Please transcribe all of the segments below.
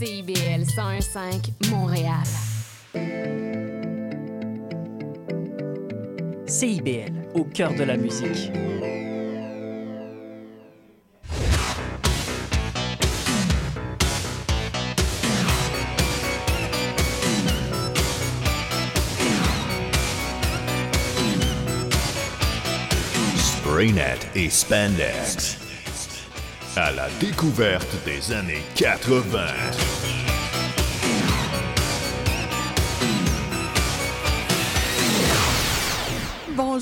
CIBL 101.5 Montréal. CIBL, au cœur de la musique. Spraynet et Spandex. À la découverte des années 80.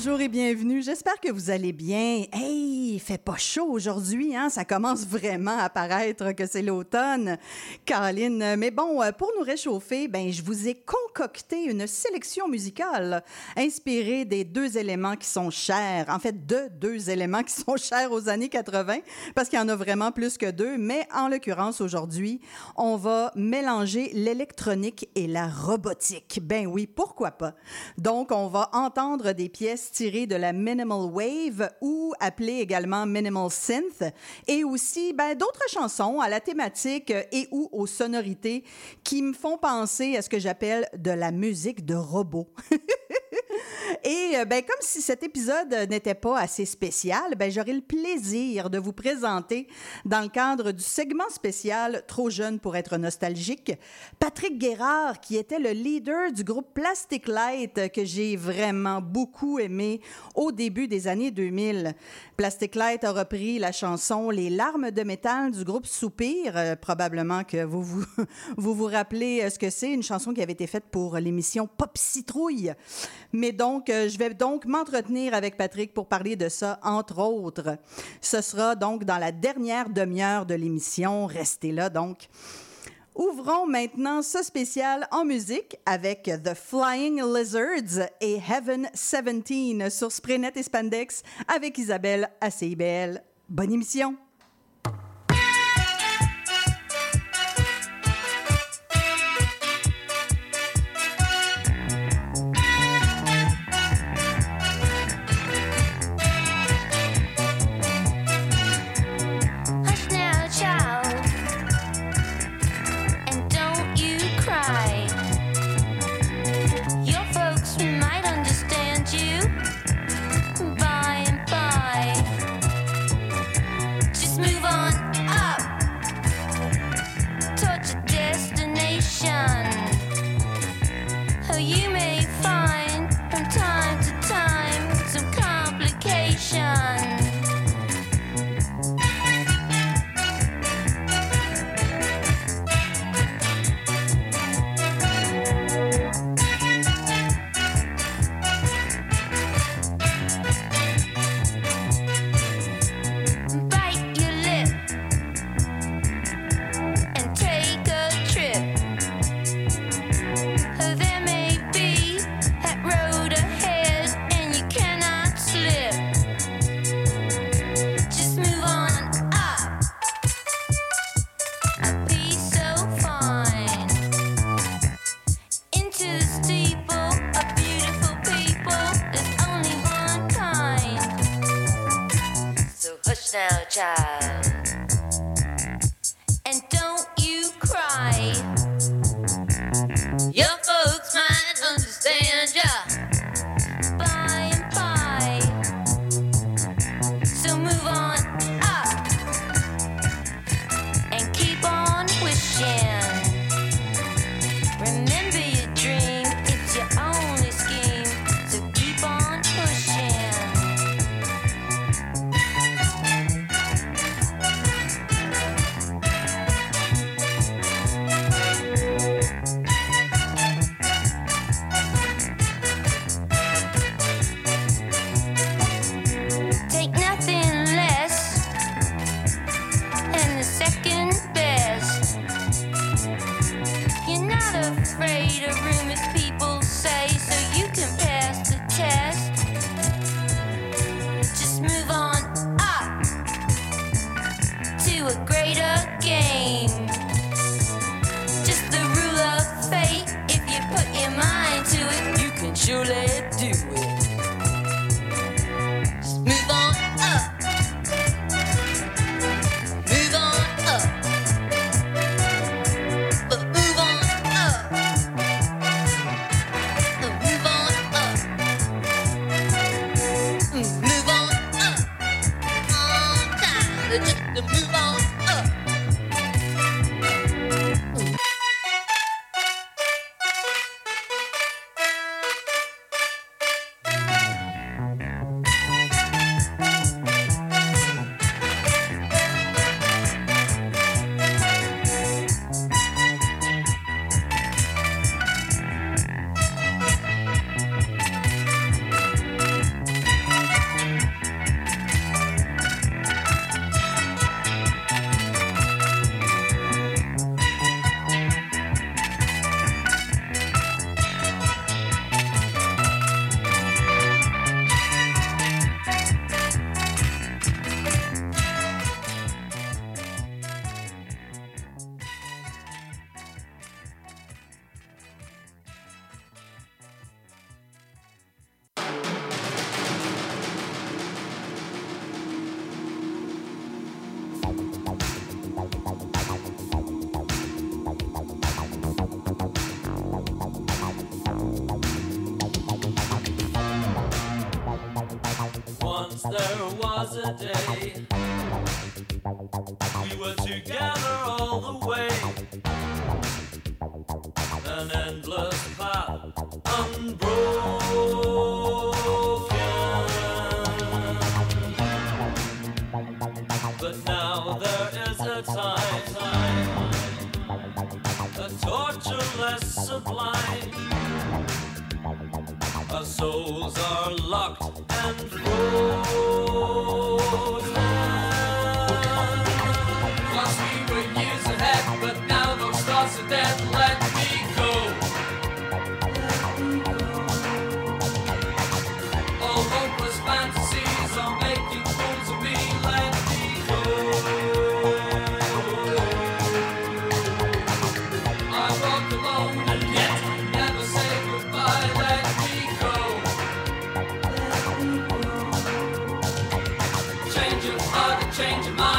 Bonjour et bienvenue. J'espère que vous allez bien. Hey, il fait pas chaud aujourd'hui, hein? Ça commence vraiment à paraître que c'est l'automne. Caroline, mais bon, euh, pour nous réchauffer, ben, je vous ai concocté une sélection musicale inspirée des deux éléments qui sont chers. En fait, de deux éléments qui sont chers aux années 80, parce qu'il y en a vraiment plus que deux. Mais en l'occurrence, aujourd'hui, on va mélanger l'électronique et la robotique. Ben oui, pourquoi pas? Donc, on va entendre des pièces tirées de la minimal wave ou appelée également minimal synth et aussi ben, d'autres chansons à la thématique et ou aux sonorités qui me font penser à ce que j'appelle de la musique de robot. Et euh, ben, comme si cet épisode n'était pas assez spécial, ben, j'aurai le plaisir de vous présenter, dans le cadre du segment spécial Trop jeune pour être nostalgique, Patrick Guérard, qui était le leader du groupe Plastic Light, que j'ai vraiment beaucoup aimé au début des années 2000. Plastic Light a repris la chanson Les larmes de métal du groupe Soupir. Euh, probablement que vous vous, vous vous rappelez euh, ce que c'est, une chanson qui avait été faite pour l'émission Pop Citrouille. Mais donc, euh, je vais donc m'entretenir avec Patrick pour parler de ça, entre autres. Ce sera donc dans la dernière demi-heure de l'émission. Restez là, donc. Ouvrons maintenant ce spécial en musique avec The Flying Lizards et Heaven 17 sur Sprenet et Spandex avec Isabelle à CIBL. Bonne émission! Push down, child. Heart and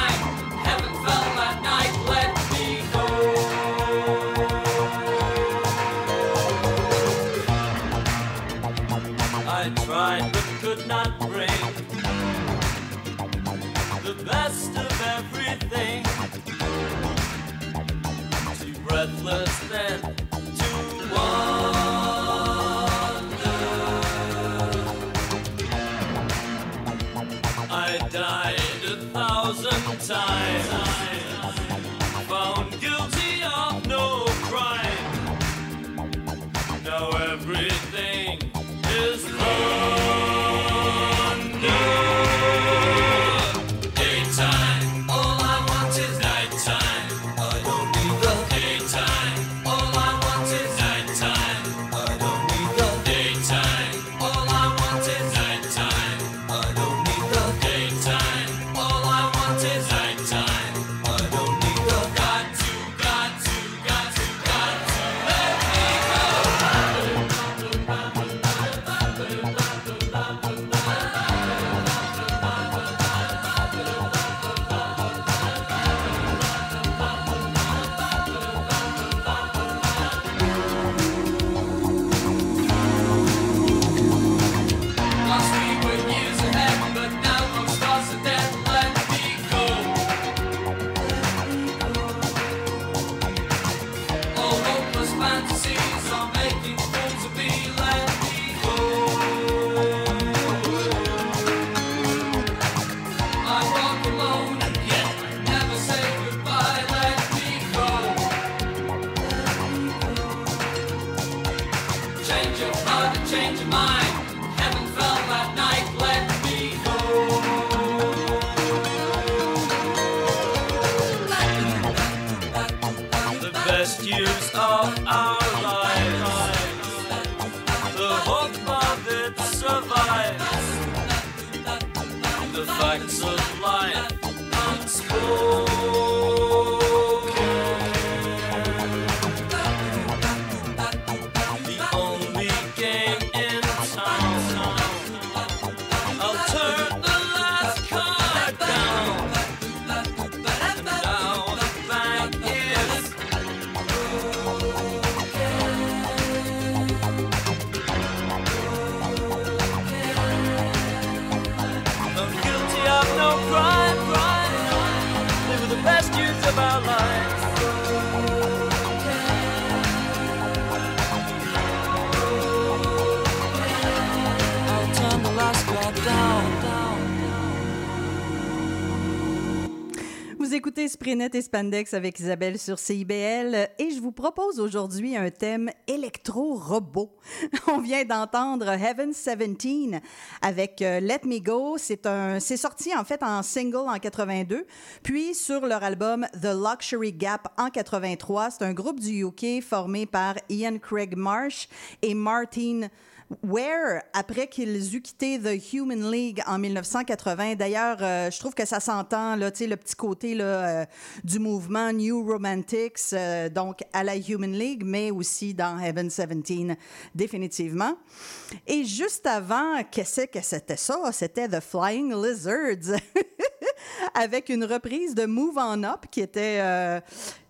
Sprinet et Spandex avec Isabelle sur CIBL et je vous propose aujourd'hui un thème électro-robot. On vient d'entendre Heaven 17 avec euh, Let Me Go. C'est c'est sorti en fait en single en 82, puis sur leur album The Luxury Gap en 83. C'est un groupe du UK formé par Ian Craig Marsh et Martin Where, après qu'ils eut quitté The Human League en 1980, d'ailleurs, euh, je trouve que ça s'entend, là, le petit côté là, euh, du mouvement New Romantics, euh, donc à la Human League, mais aussi dans Heaven 17, définitivement. Et juste avant, qu'est-ce que c'était ça? C'était The Flying Lizards, avec une reprise de Move On Up qui était... euh,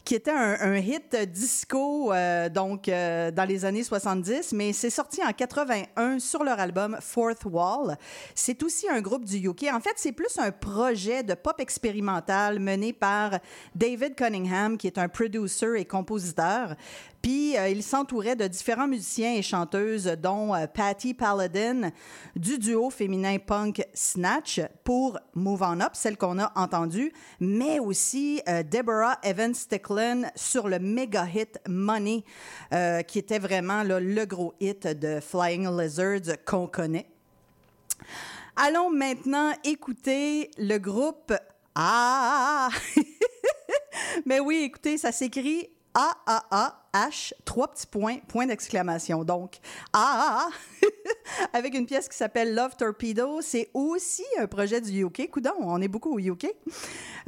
qui était un, hit disco euh, donc euh, dans les années 70, mais c'est sorti en 81 sur leur album Fourth Wall. C'est aussi un groupe du UK. En fait, c'est plus un projet de pop expérimental mené par David Cunningham, qui est un producer et compositeur. Puis euh, il s'entourait de différents musiciens et chanteuses, dont euh, Patty Paladin du duo féminin punk Snatch pour Move On Up, celle qu'on a entendue, mais aussi Deborah Evans Sur le méga hit Money, euh, qui était vraiment le gros hit de Flying Lizards qu'on connaît. Allons maintenant écouter le groupe Ah! Mais oui, écoutez, ça s'écrit A-A-A-H, trois petits points, point d'exclamation. Donc, A avec une pièce qui s'appelle Love Torpedo. C'est aussi un projet du UK. Coudon, on est beaucoup au UK.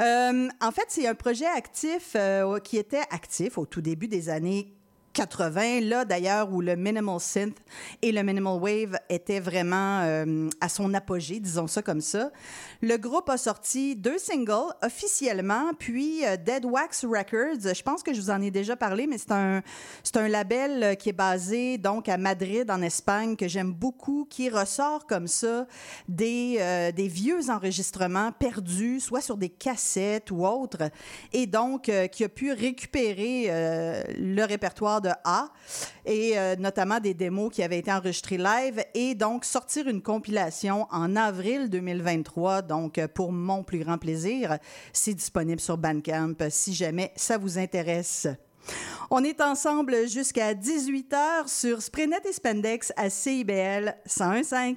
Euh, en fait, c'est un projet actif euh, qui était actif au tout début des années 80, là d'ailleurs où le minimal synth et le minimal wave étaient vraiment euh, à son apogée, disons ça comme ça. Le groupe a sorti deux singles officiellement, puis euh, Dead Wax Records, je pense que je vous en ai déjà parlé, mais c'est un, c'est un label euh, qui est basé donc à Madrid en Espagne que j'aime beaucoup, qui ressort comme ça des, des vieux enregistrements perdus, soit sur des cassettes ou autres, et donc qui a pu récupérer le répertoire de A et euh, notamment des démos qui avaient été enregistrées live et donc sortir une compilation en avril 2023. Donc, euh, pour mon plus grand plaisir, c'est disponible sur Bandcamp euh, si jamais ça vous intéresse. On est ensemble jusqu'à 18h sur Sprenet et Spendex à CIBL 101.5.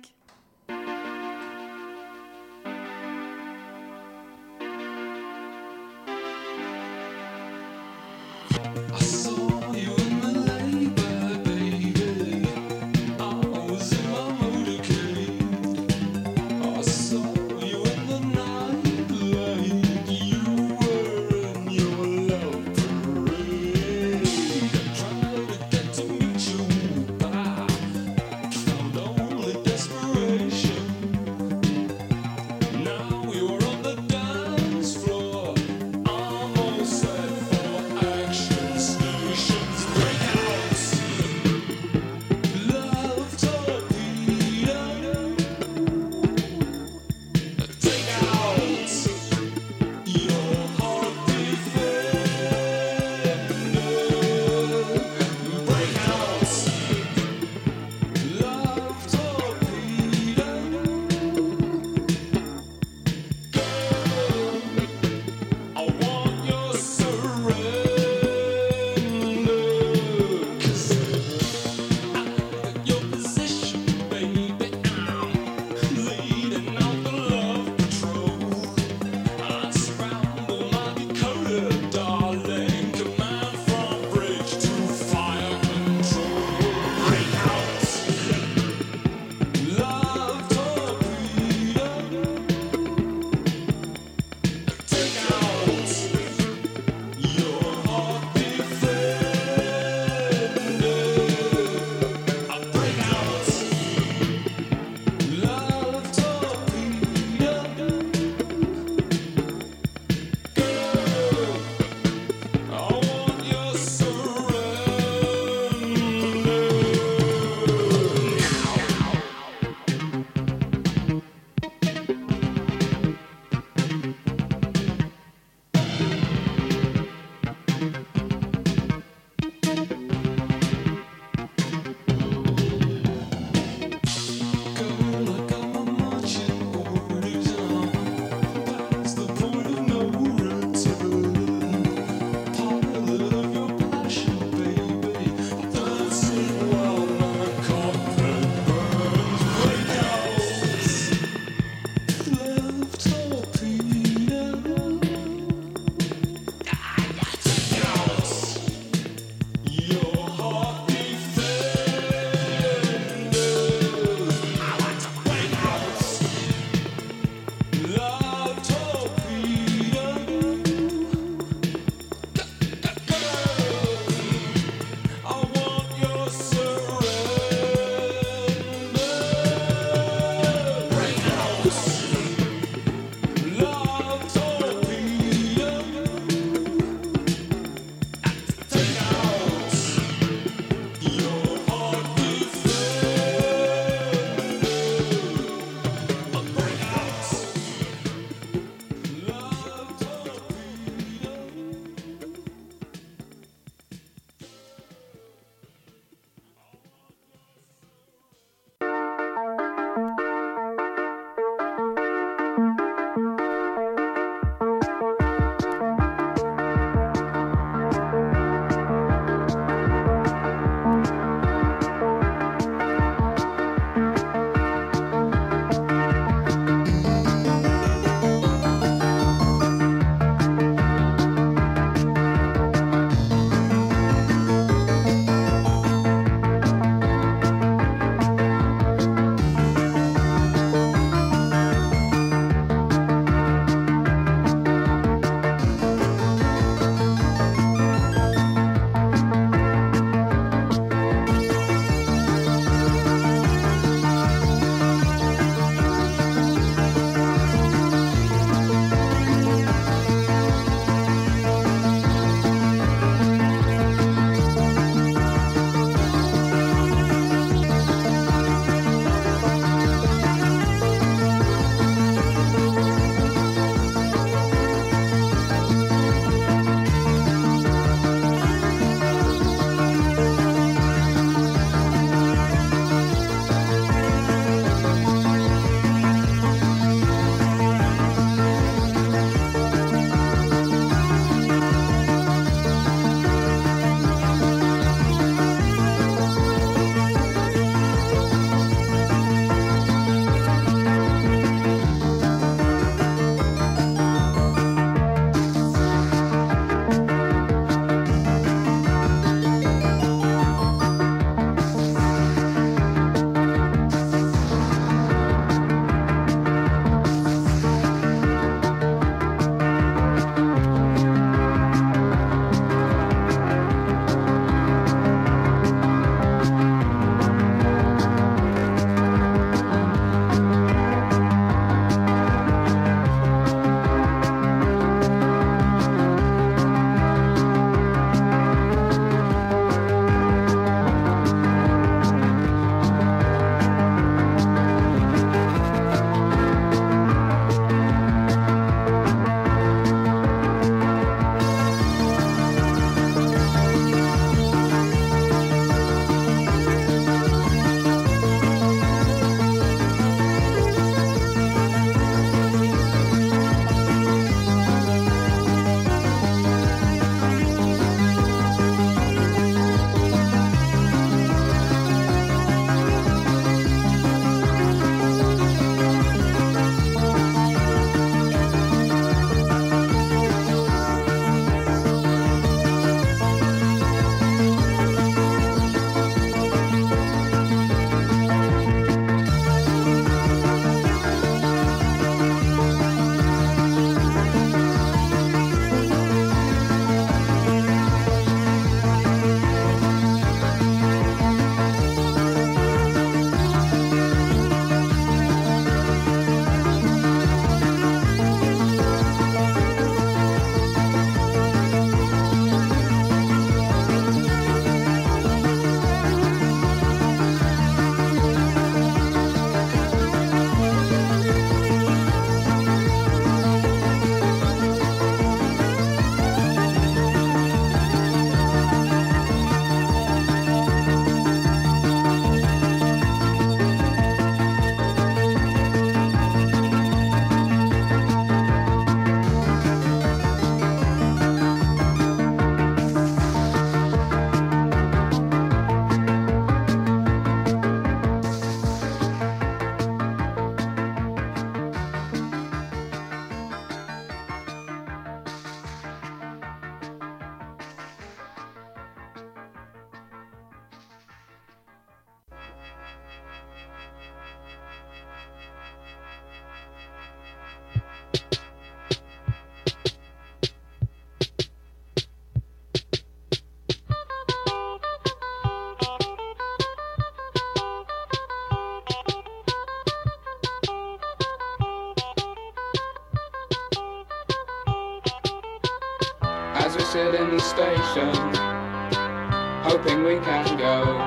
hoping we can go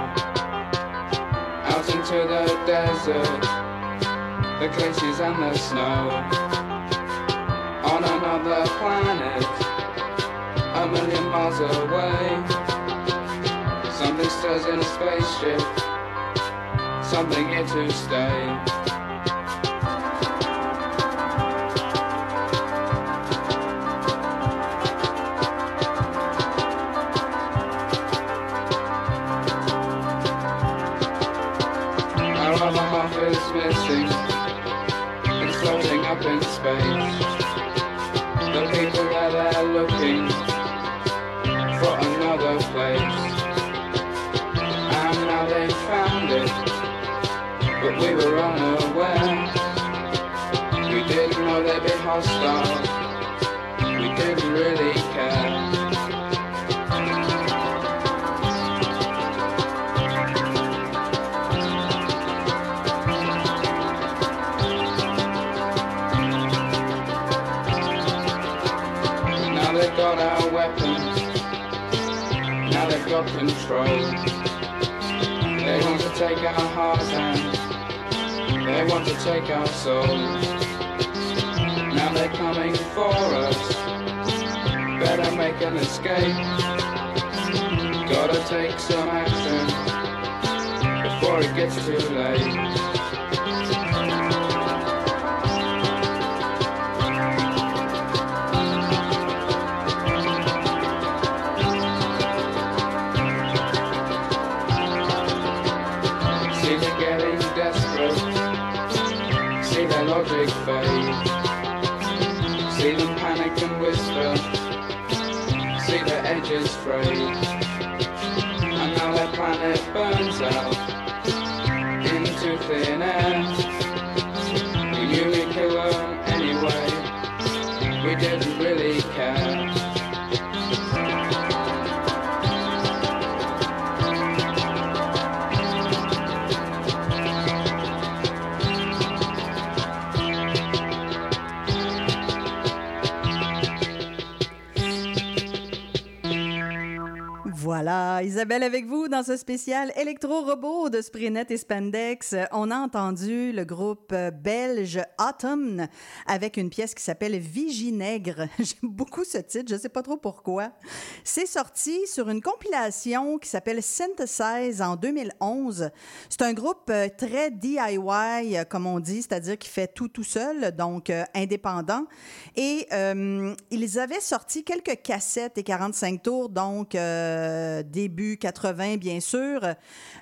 out into the desert, the glaciers and the snow. On another planet, a million miles away. Something stirs in a spaceship, something here to stay. Got control. They want to take our hearts and they want to take our souls. Now they're coming for us. Better make an escape. Gotta take some action before it gets too late. Edges frayed. And now their planet burns out into thin air. Isabelle avec vous dans ce spécial électro-robot de Sprinet et Spandex. On a entendu le groupe belge Autumn avec une pièce qui s'appelle Viginègre. J'aime beaucoup ce titre, je ne sais pas trop pourquoi. C'est sorti sur une compilation qui s'appelle Synthesize en 2011. C'est un groupe euh, très DIY, euh, comme on dit, c'est-à-dire qui fait tout tout seul, donc euh, indépendant. Et ils avaient sorti quelques cassettes et 45 tours, donc euh, début 80 bien sûr,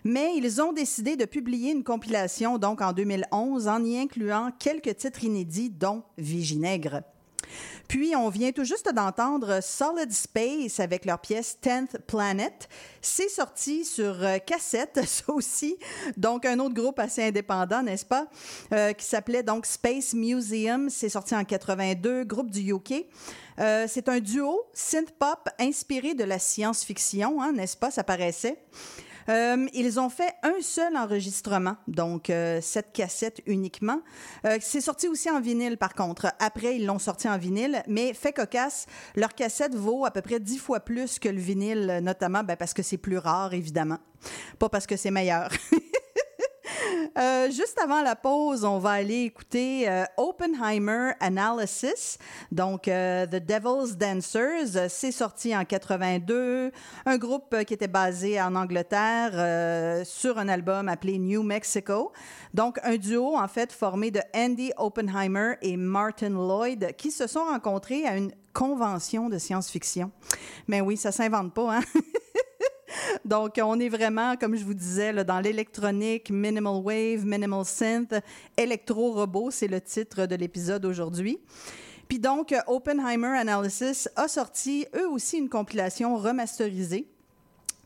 mais ils ont décidé de publier une compilation donc en 2011 en y incluant quelques titres inédits dont Viginègre. Puis, on vient tout juste d'entendre Solid Space avec leur pièce 10th Planet. C'est sorti sur euh, cassette, ça aussi. Donc, un autre groupe assez indépendant, n'est-ce pas? Euh, qui s'appelait donc Space Museum. C'est sorti en 82, groupe du UK. Euh, c'est un duo synth-pop inspiré de la science-fiction, hein, n'est-ce pas? Ça paraissait. Euh, ils ont fait un seul enregistrement, donc euh, cette cassette uniquement. Euh, c'est sorti aussi en vinyle, par contre. Après, ils l'ont sorti en vinyle, mais fait cocasse, leur cassette vaut à peu près dix fois plus que le vinyle, notamment ben, parce que c'est plus rare, évidemment. Pas parce que c'est meilleur. Euh, juste avant la pause, on va aller écouter euh, Oppenheimer Analysis, donc euh, The Devil's Dancers. Euh, C'est sorti en 82, un groupe qui était basé en Angleterre sur un album appelé New Mexico. Donc un duo en fait formé de Andy Oppenheimer et Martin Lloyd qui se sont rencontrés à une convention de science-fiction. Mais oui, ça s'invente pas, hein? Donc, on est vraiment, comme je vous disais, dans l'électronique, minimal wave, minimal synth, électro-robot, c'est le titre de l'épisode aujourd'hui. Puis donc, Oppenheimer Analysis a sorti, eux aussi, une compilation remasterisée.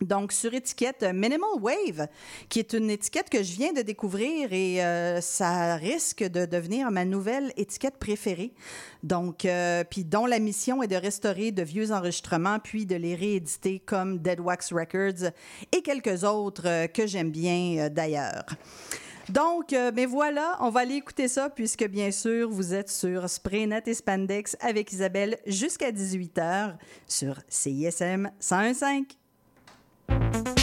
Donc, sur étiquette euh, Minimal Wave, qui est une étiquette que je viens de découvrir et euh, ça risque de devenir ma nouvelle étiquette préférée. Donc, euh, puis dont la mission est de restaurer de vieux enregistrements puis de les rééditer comme Dead Wax Records et quelques autres que j'aime bien d'ailleurs. Donc, mais voilà, on va aller écouter ça puisque, bien sûr, vous êtes sur Spraynet et Spandex avec Isabelle jusqu'à 18h sur CISM 101.5. you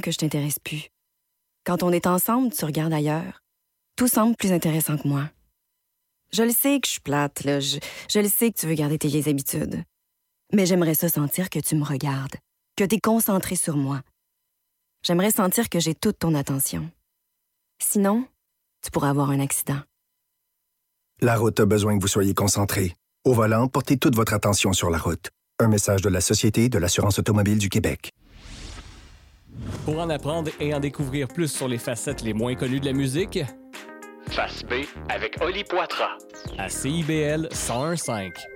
que je t'intéresse plus. Quand on est ensemble, tu regardes ailleurs. Tout semble plus intéressant que moi. Je le sais que je suis plate. Je, je le sais que tu veux garder tes vieilles habitudes. Mais j'aimerais ça sentir que tu me regardes, que t'es concentré sur moi. J'aimerais sentir que j'ai toute ton attention. Sinon, tu pourras avoir un accident. La route a besoin que vous soyez concentré. Au volant, portez toute votre attention sur la route. Un message de la Société de l'assurance automobile du Québec. Pour en apprendre et en découvrir plus sur les facettes les moins connues de la musique, Face B avec Oli Poitras à CIBL 101.5.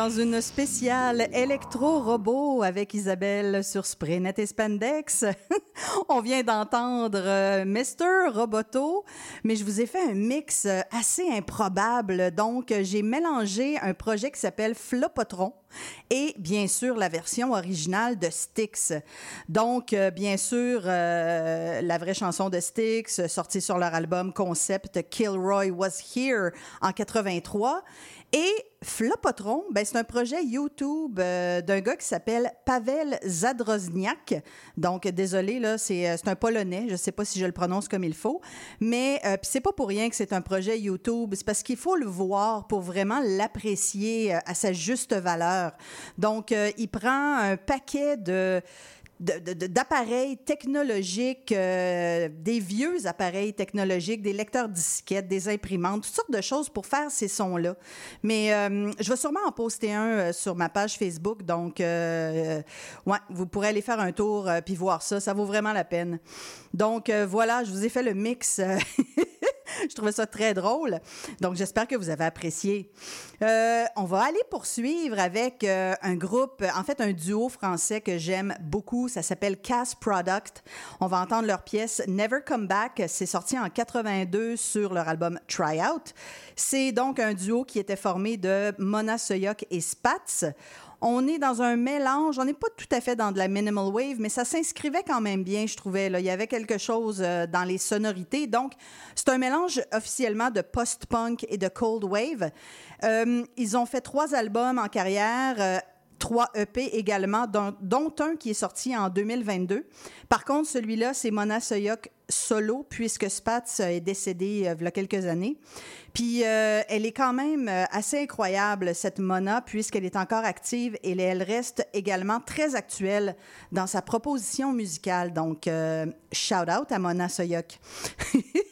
dans une spéciale électro-robot avec Isabelle sur Spraynet et Spandex. On vient d'entendre euh, Mr. Roboto, mais je vous ai fait un mix euh, assez improbable. Donc, j'ai mélangé un projet qui s'appelle Flopotron et bien sûr la version originale de Styx. Donc, euh, bien sûr, la vraie chanson de Styx, sortie sur leur album concept Kilroy Was Here en 83. Et Flopotron, ben, c'est un projet YouTube euh, d'un gars qui s'appelle Pavel Zadrozniak. Donc, désolé, là, c'est euh, c'est un Polonais. Je ne sais pas si je le prononce comme il faut. Mais euh, c'est pas pour rien que c'est un projet YouTube. C'est parce qu'il faut le voir pour vraiment l'apprécier euh, à sa juste valeur. Donc, euh, il prend un paquet de- d'appareils technologiques, euh, des vieux appareils technologiques, des lecteurs disquettes, des imprimantes, toutes sortes de choses pour faire ces sons-là. Mais euh, je vais sûrement en poster un euh, sur ma page Facebook, donc euh, ouais, vous pourrez aller faire un tour euh, puis voir ça, ça vaut vraiment la peine. Donc euh, voilà, je vous ai fait le mix. je trouvais ça très drôle. Donc, j'espère que vous avez apprécié. Euh, on va aller poursuivre avec euh, un groupe, en fait, un duo français que j'aime beaucoup. Ça s'appelle Cass Product. On va entendre leur pièce Never Come Back. C'est sorti en 82 sur leur album Try Out. C'est donc un duo qui était formé de Mona Soyok et Spatz. On est dans un mélange, on n'est pas tout à fait dans de la minimal wave, mais ça s'inscrivait quand même bien, je trouvais. Là. Il y avait quelque chose euh, dans les sonorités. Donc, c'est un mélange officiellement de post-punk et de cold wave. Euh, ils ont fait trois albums en carrière. Euh, Trois EP également, dont, un qui est sorti en 2022. Par contre, celui-là, c'est Mona Soyok solo, puisque Spatz est décédée euh, il y a quelques années. Puis euh, elle est quand même euh, assez incroyable, cette Mona, puisqu'elle est encore active et elle reste également très actuelle dans sa proposition musicale. Donc, euh, shout out à Mona Soyok.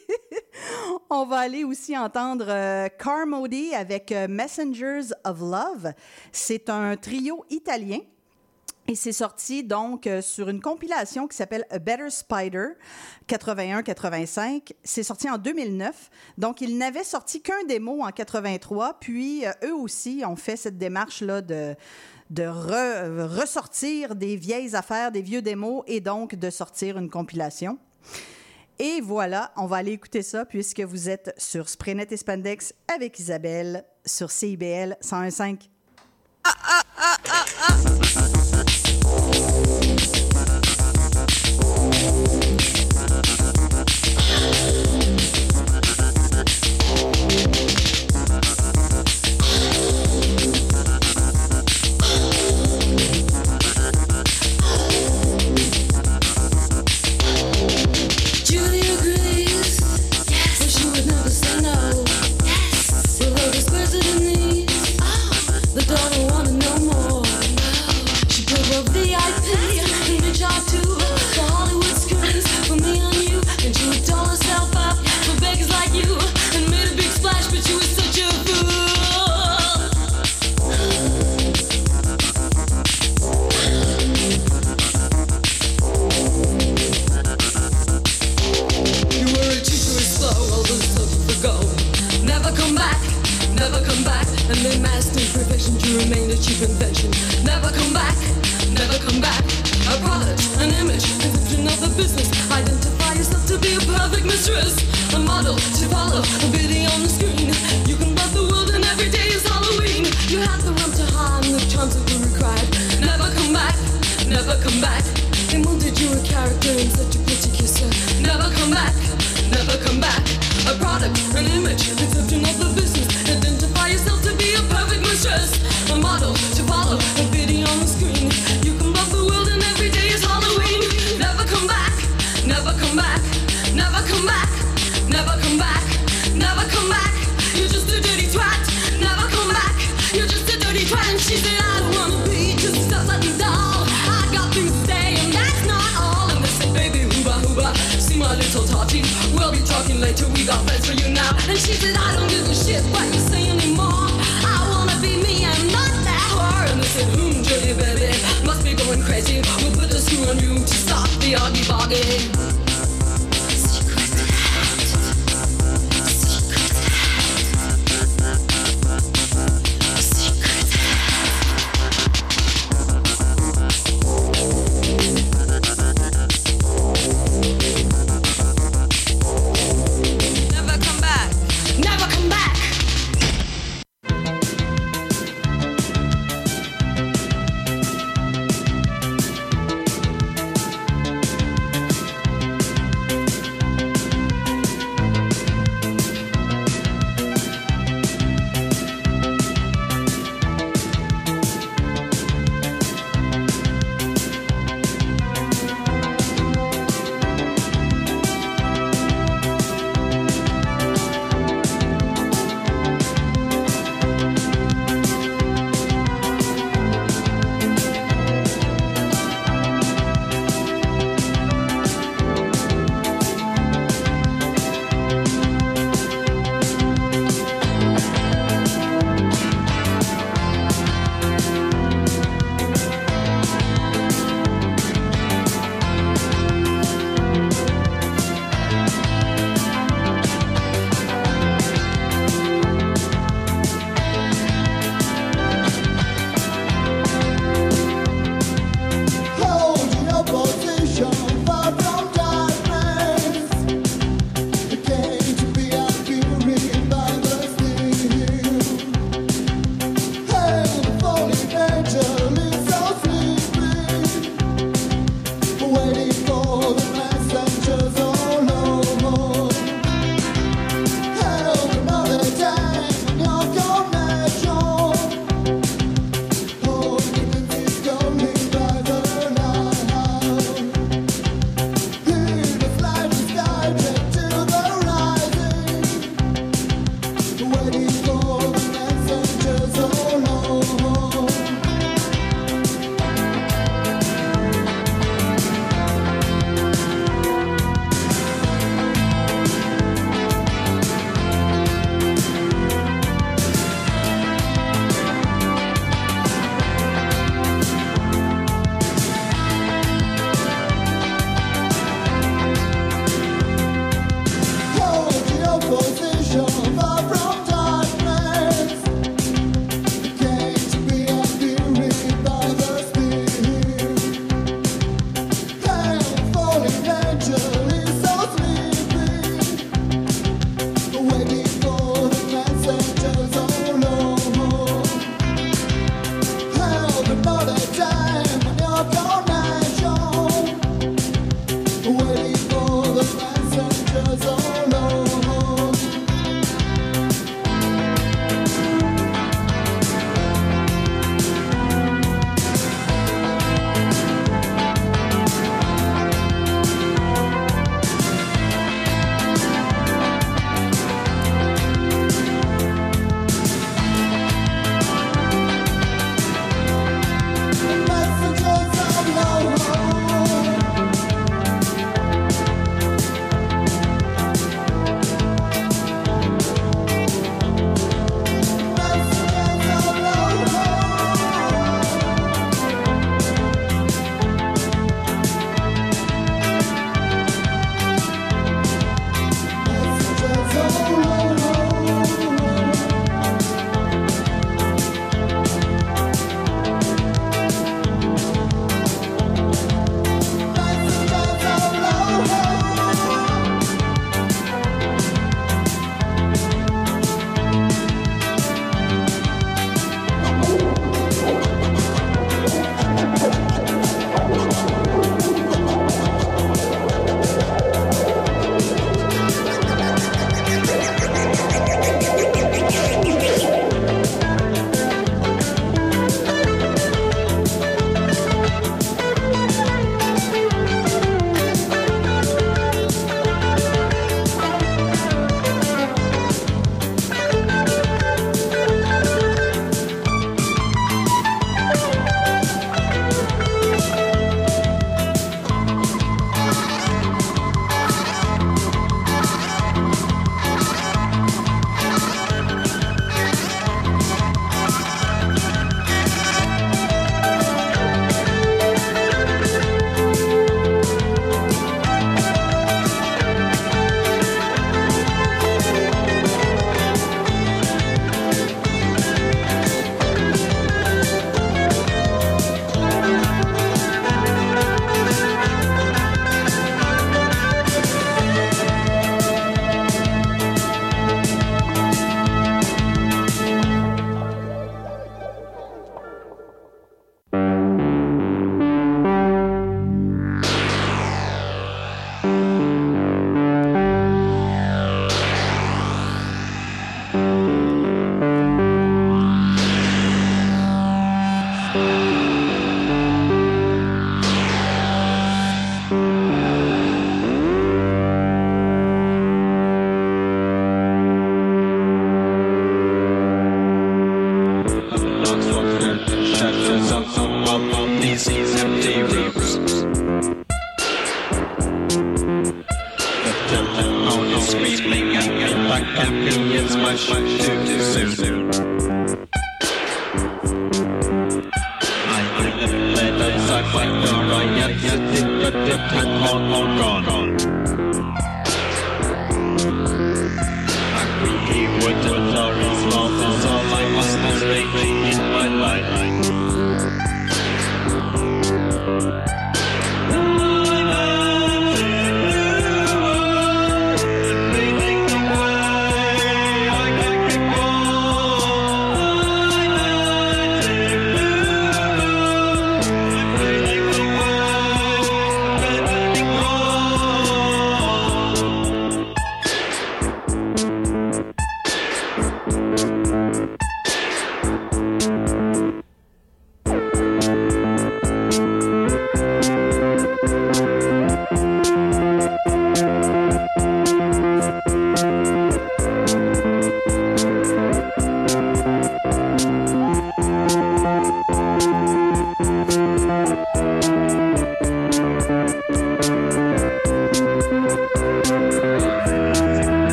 On va aller aussi entendre euh, Carmody avec euh, Messengers of Love. C'est un trio italien. Et c'est sorti donc euh, sur une compilation qui s'appelle A Better Spider 81-85. C'est sorti en 2009. Donc, ils n'avaient sorti qu'un démo en 83. Puis, eux aussi ont fait cette démarche-là de, de re- ressortir des vieilles affaires, des vieux démos et donc de sortir une compilation. Et voilà, on va aller écouter ça puisque vous êtes sur Spraynet et Spandex avec Isabelle sur CIBL 101.5. perfection to remain a cheap invention. Never come back, never come back. A product, an image, conception of a business. Identify yourself to be a perfect mistress. A model to follow, a beauty on the screen. You can love the world and every day is Halloween. You have the room to harm the charms that were required. Never come back, never come back. And wounded you a character in such a pretty kisser. Never come back, never come back. A product, an image,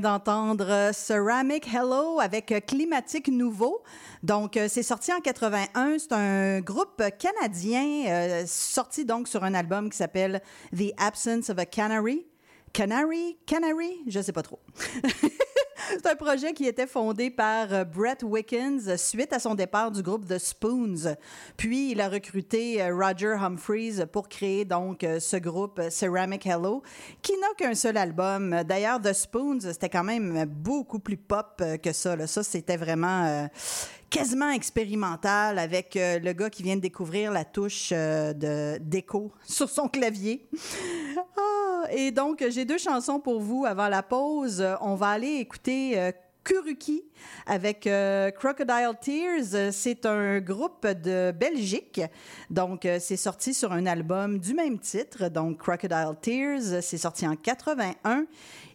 d'entendre euh, Ceramic Hello avec euh, Climatique Nouveau. Donc, euh, c'est sorti en 81. C'est un groupe canadien sorti donc sur un album qui s'appelle The Absence of a Canary. Canary? Canary? Je sais pas trop. C'est un projet qui était fondé par euh, Brett Wickens euh, suite à son départ du groupe The Spoons. Puis, il a recruté euh, Roger Humphreys pour créer donc ce groupe Ceramic Hello, qui n'a qu'un seul album. D'ailleurs, The Spoons, c'était quand même beaucoup plus pop que ça. Ça, c'était vraiment quasiment expérimental avec euh, le gars qui vient de découvrir la touche euh, de d'écho sur son clavier. Ah, et donc, j'ai deux chansons pour vous avant la pause. On va aller écouter euh, Kuruki avec euh, Crocodile Tears. C'est un groupe de Belgique. Donc, c'est sorti sur un album du même titre, donc Crocodile Tears. C'est sorti en 81.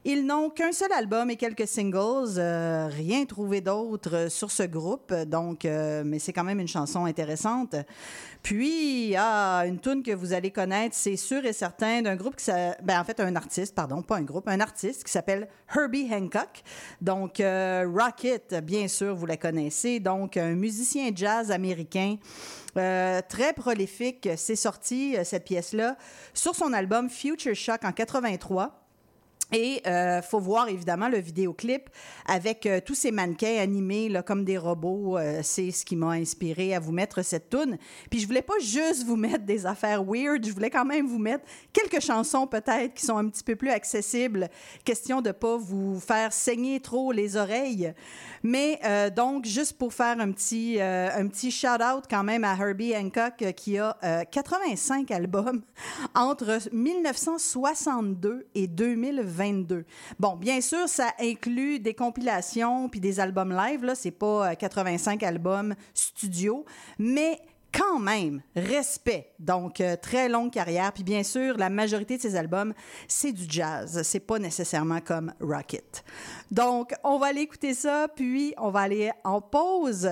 Ils n'ont qu'un seul album et quelques singles, euh, rien trouvé d'autre euh, sur ce groupe, donc, euh, mais c'est quand même une chanson intéressante. Puis, ah, une tune que vous allez connaître, c'est sûr et certain, d'un groupe qui s'appelle, ben, en fait, un artiste, pardon, pas un groupe, un artiste qui s'appelle Herbie Hancock. Donc, Rocket, bien sûr, vous la connaissez. Donc, un musicien jazz américain. très prolifique, c'est sorti cette pièce-là sur son album Future Shock en 83. Et euh, faut voir évidemment le vidéoclip avec euh, tous ces mannequins animés comme des robots. Euh, c'est ce qui m'a inspiré à vous mettre cette tune. Puis je voulais pas juste vous mettre des affaires weird, je voulais quand même vous mettre quelques chansons peut-être qui sont un petit peu plus accessibles. Question de pas vous faire saigner trop les oreilles. Mais euh, donc juste pour faire un petit un petit shout out quand même à Herbie Hancock qui a euh, 85 albums entre 1962 et 2022. Bon, bien sûr, ça inclut des compilations puis des albums live. Là, c'est pas euh, 85 albums studio, mais quand même, respect. Donc, euh, très longue carrière. Puis bien sûr, la majorité de ces albums, c'est du jazz. C'est pas nécessairement comme Rocket. Donc, on va aller écouter ça, puis on va aller en pause.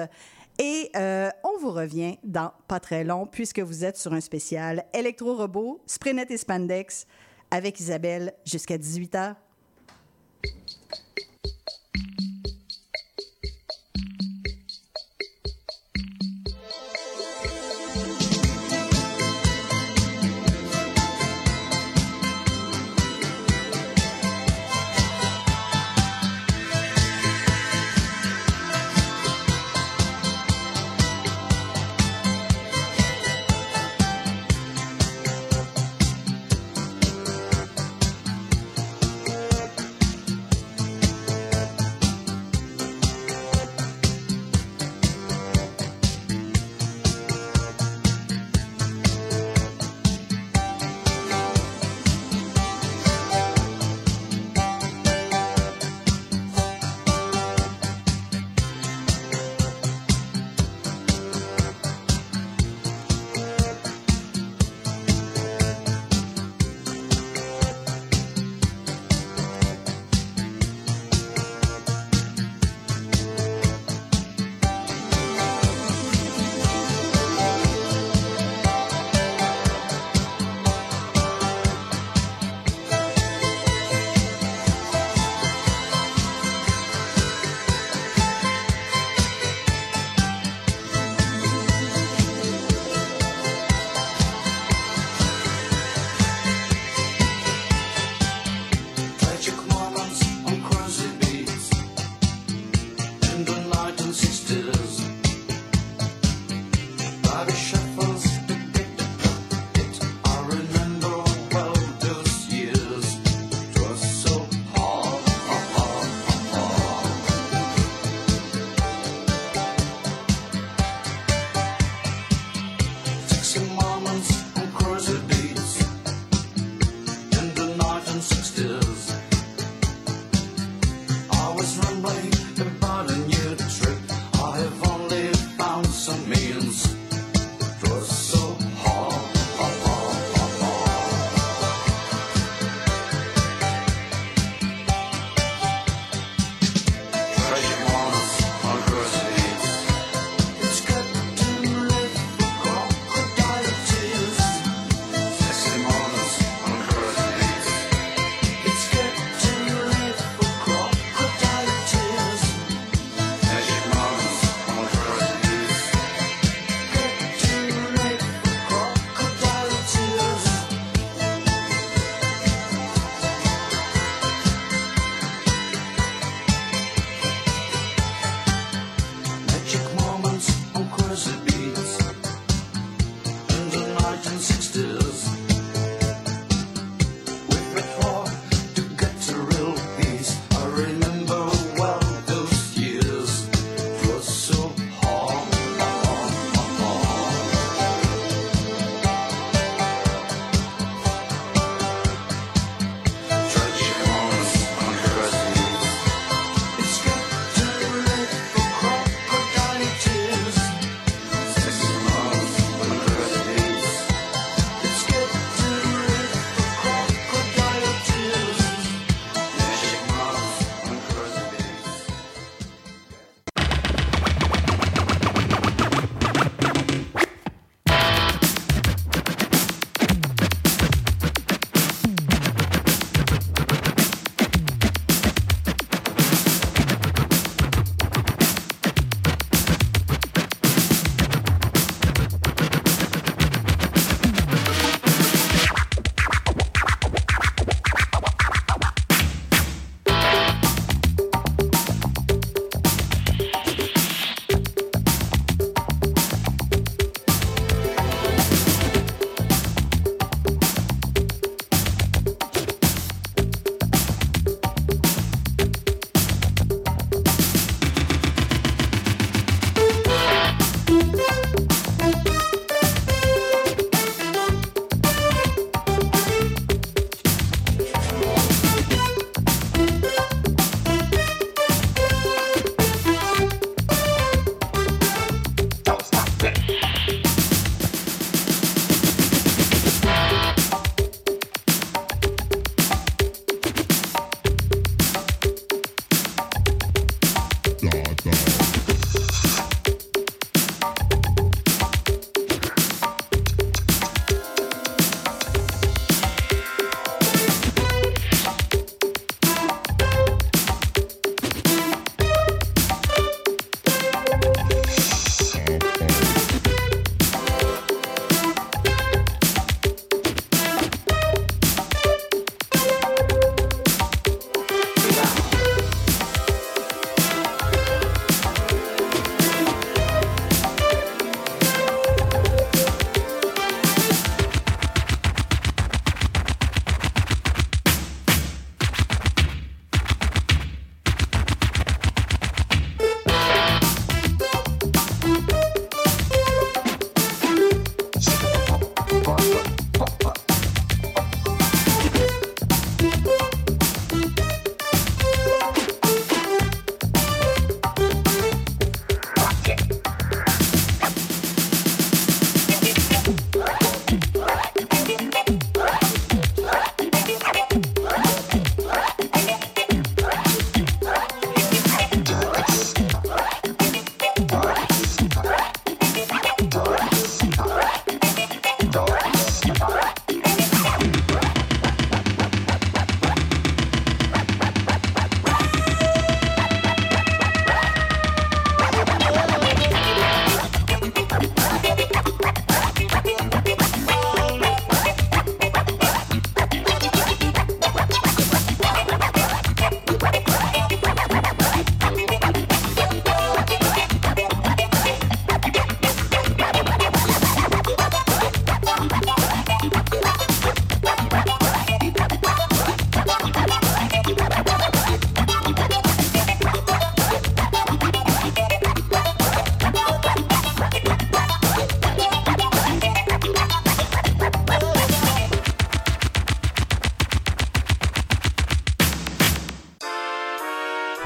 Et euh, on vous revient dans pas très long, puisque vous êtes sur un spécial électro-robot, Sprinet et Spandex, avec Isabelle jusqu'à 18h.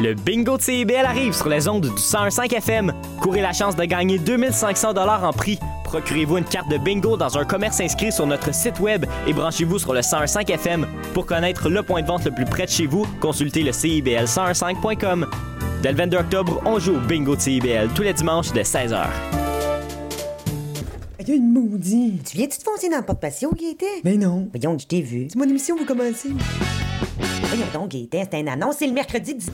Le bingo de CIBL arrive sur les ondes du 101.5 FM. Courez la chance de gagner 2500 dollars en prix. Procurez-vous une carte de bingo dans un commerce inscrit sur notre site web et branchez-vous sur le 101.5 FM. Pour connaître le point de vente le plus près de chez vous, consultez le CIBL1015.com. Dès le 22 octobre, on joue au bingo de CIBL tous les dimanches de 16h. Il y a une maudite. Tu viens-tu te foncer dans le porte-patio, Gaëtan? Mais non. Voyons, je t'ai vu. C'est mon émission, vous commencez. Voyons donc, Gaëtan, c'est un annonce, c'est le mercredi 10...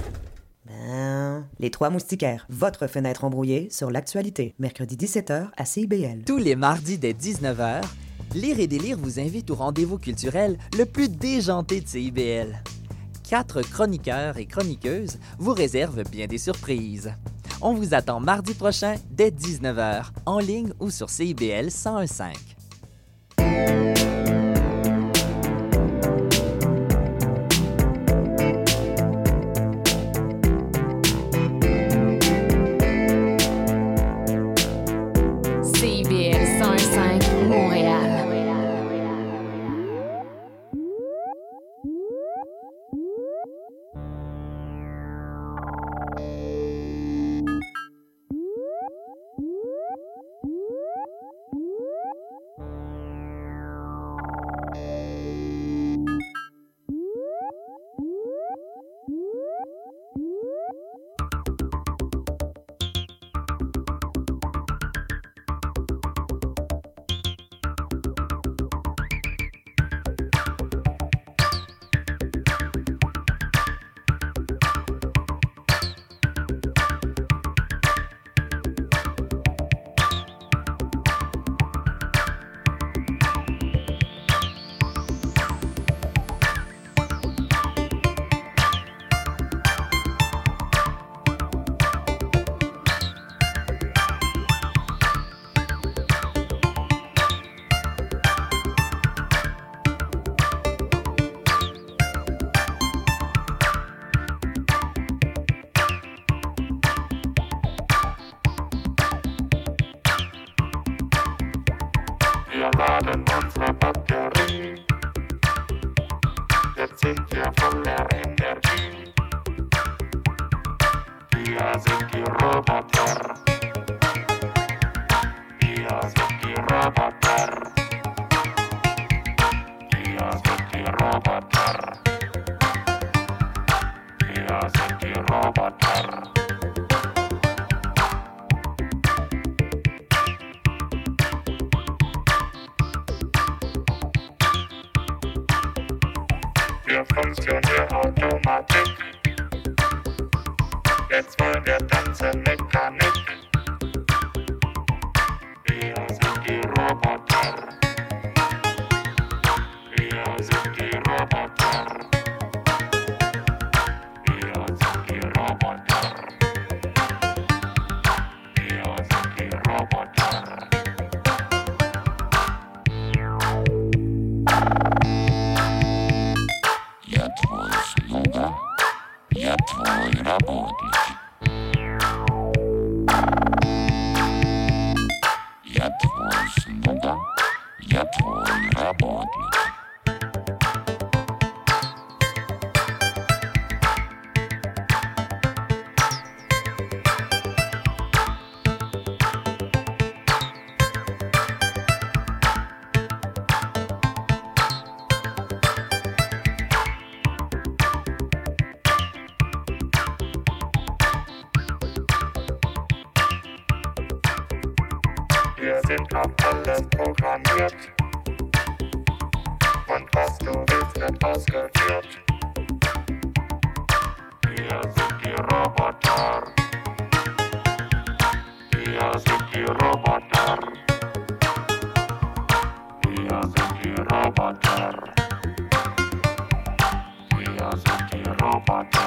Trois Moustiquaires, votre fenêtre embrouillée sur l'actualité. Mercredi 17h à CIBL. Tous les mardis dès 19h, Lire et Délire vous invite au rendez-vous culturel le plus déjanté de CIBL. Quatre chroniqueurs et chroniqueuses vous réservent bien des surprises. On vous attend mardi prochain dès 19h, en ligne ou sur CIBL 1015. Robot.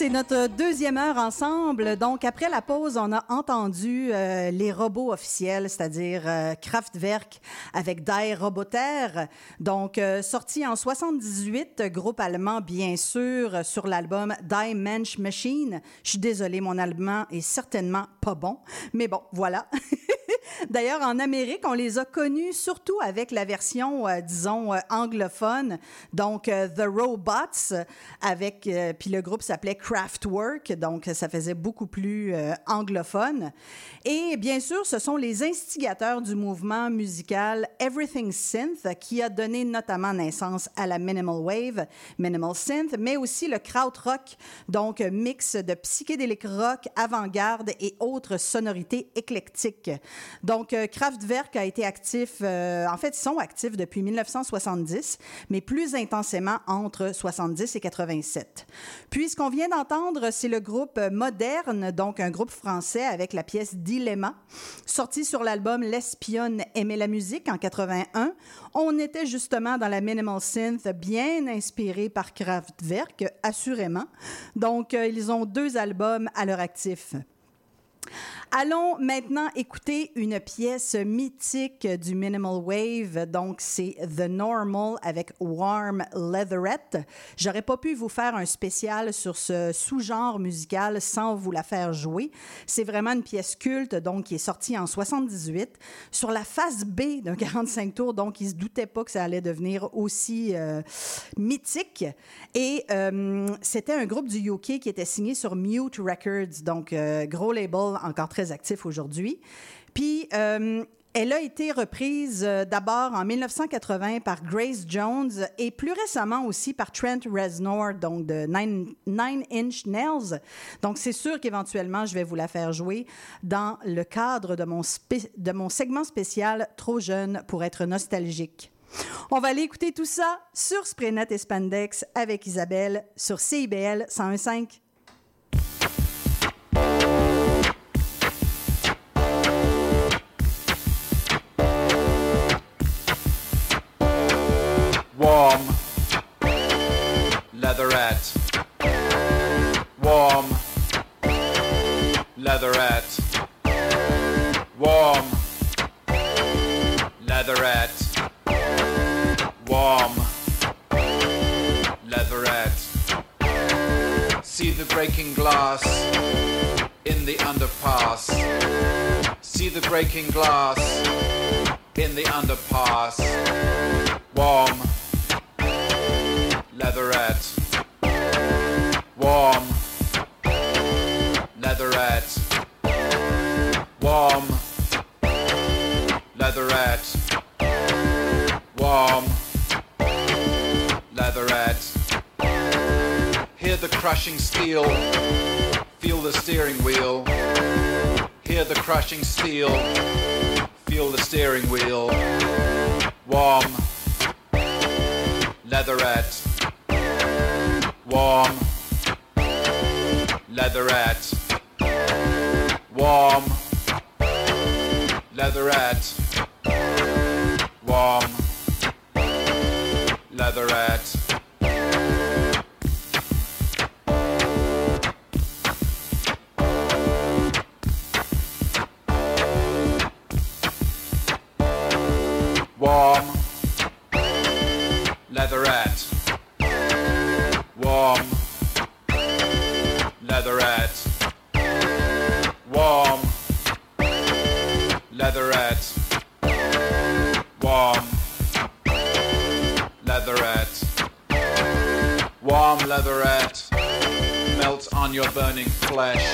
C'est notre deuxième heure ensemble. Donc, après la pause, on a entendu euh, les robots officiels, c'est-à-dire euh, Kraftwerk avec Die Roboter. Donc, euh, sorti en 78, groupe allemand, bien sûr, sur l'album Die Mensch Machine. Je suis désolée, mon allemand est certainement pas bon. Mais bon, voilà. D'ailleurs, en Amérique, on les a connus surtout avec la version, euh, disons, euh, anglophone, donc euh, The Robots, avec, puis le groupe s'appelait Kraftwerk, donc ça faisait beaucoup plus anglophone. Et bien sûr, ce sont les instigateurs du mouvement musical Everything Synth qui a donné notamment naissance à la minimal wave, minimal synth, mais aussi le krautrock, donc mix de psychédélique rock, avant-garde et autres sonorités éclectiques. Donc, euh, Kraftwerk a été actif, euh, en fait, ils sont actifs depuis 1970, mais plus intensément entre 70 et 87. Puis, ce qu'on vient d'entendre, c'est le groupe Moderne, donc un groupe français avec la pièce Dilemma, sorti sur l'album L'espionne aimait la musique en 81. On était justement dans la minimal synth, bien inspiré par Kraftwerk, assurément. Donc, euh, ils ont deux albums à leur actif. Allons maintenant écouter une pièce mythique du minimal wave. Donc, c'est The Normal avec Warm Leatherette. J'aurais pas pu vous faire un spécial sur ce sous-genre musical sans vous la faire jouer. C'est vraiment une pièce culte, donc, qui est sortie en 78 sur la face B d'un 45 tours. Donc, ils se doutaient pas que ça allait devenir aussi euh, mythique. Et euh, c'était un groupe du UK qui était signé sur Mute Records, donc euh, gros label encore très actif aujourd'hui. Puis, euh, elle a été reprise euh, d'abord en 1980 par Grace Jones et plus récemment aussi par Trent Reznor, donc de Nine, Inch Nails. Donc, c'est sûr qu'éventuellement, je vais vous la faire jouer dans le cadre de mon, de mon segment spécial Trop jeune pour être nostalgique. On va aller écouter tout ça sur Spraynet et Spandex avec Isabelle sur CIBL 101.5. Warm. Leatherette. Warm. Leatherette. Warm. Leatherette. Warm. Leatherette. See the breaking glass in the underpass. See the breaking glass in the underpass. Warm. Leatherette. Warm. Leatherette. Warm. Leatherette. Warm. Leatherette. Hear the crushing steel. Feel the steering wheel. Hear the crushing steel. Feel the steering wheel. Warm. Leatherette warm, leatherette, warm, leatherette, warm, leatherette. warm. Leatherette. Warm. Leatherette. Warm. Leatherette. Warm. Leatherette. Warm leatherette. Melt on your burning flesh.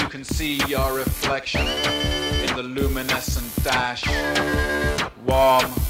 You can see your reflection in the luminescent dash. Warm.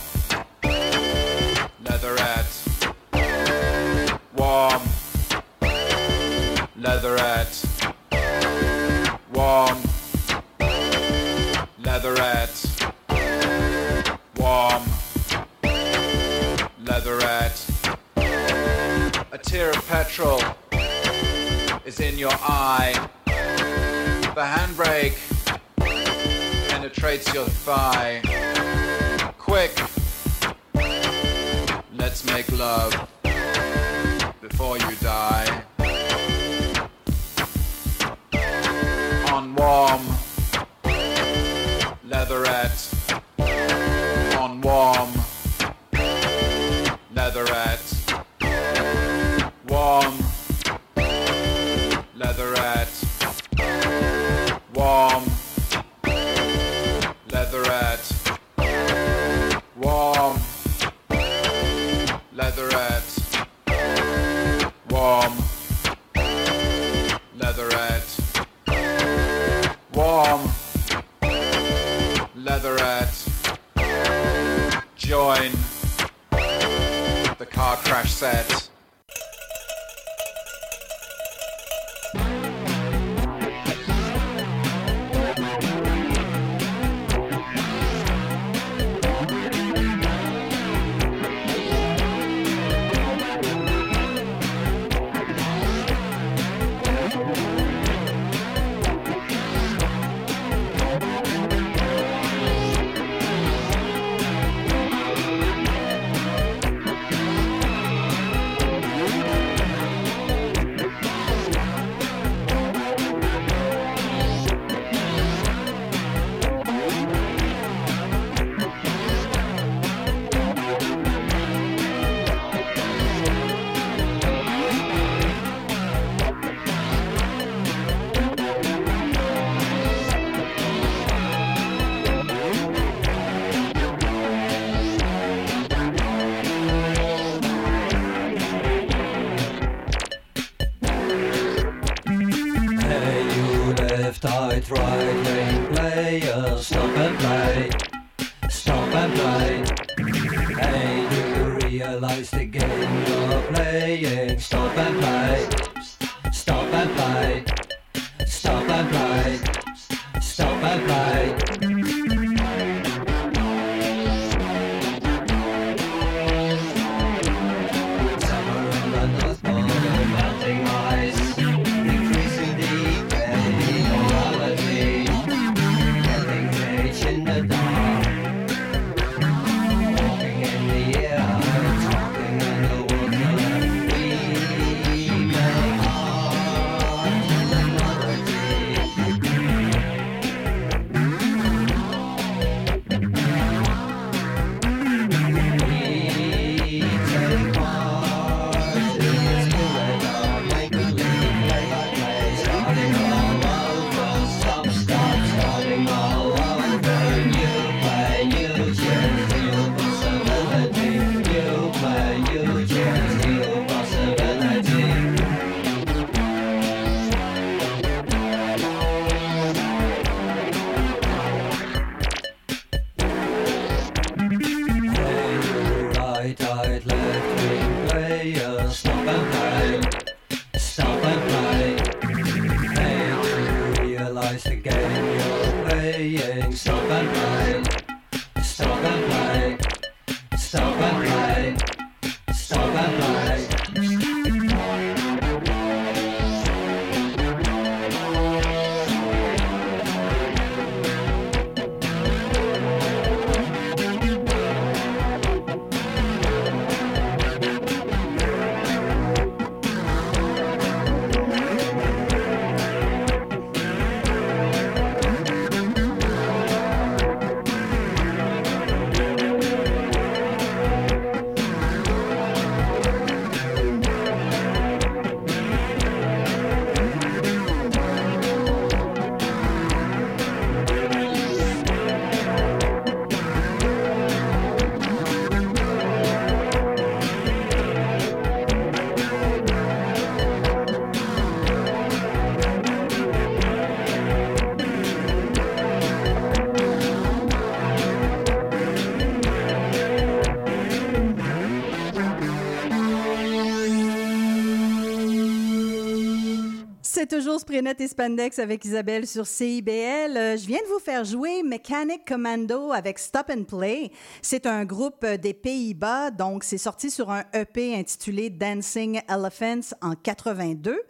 C'est toujours Sprenet et Spandex avec Isabelle sur CIBL. Euh, Je viens de vous faire jouer Mechanic Commando avec Stop and Play. C'est un groupe euh, des Pays-Bas, donc c'est sorti sur un EP intitulé Dancing Elephants en 82.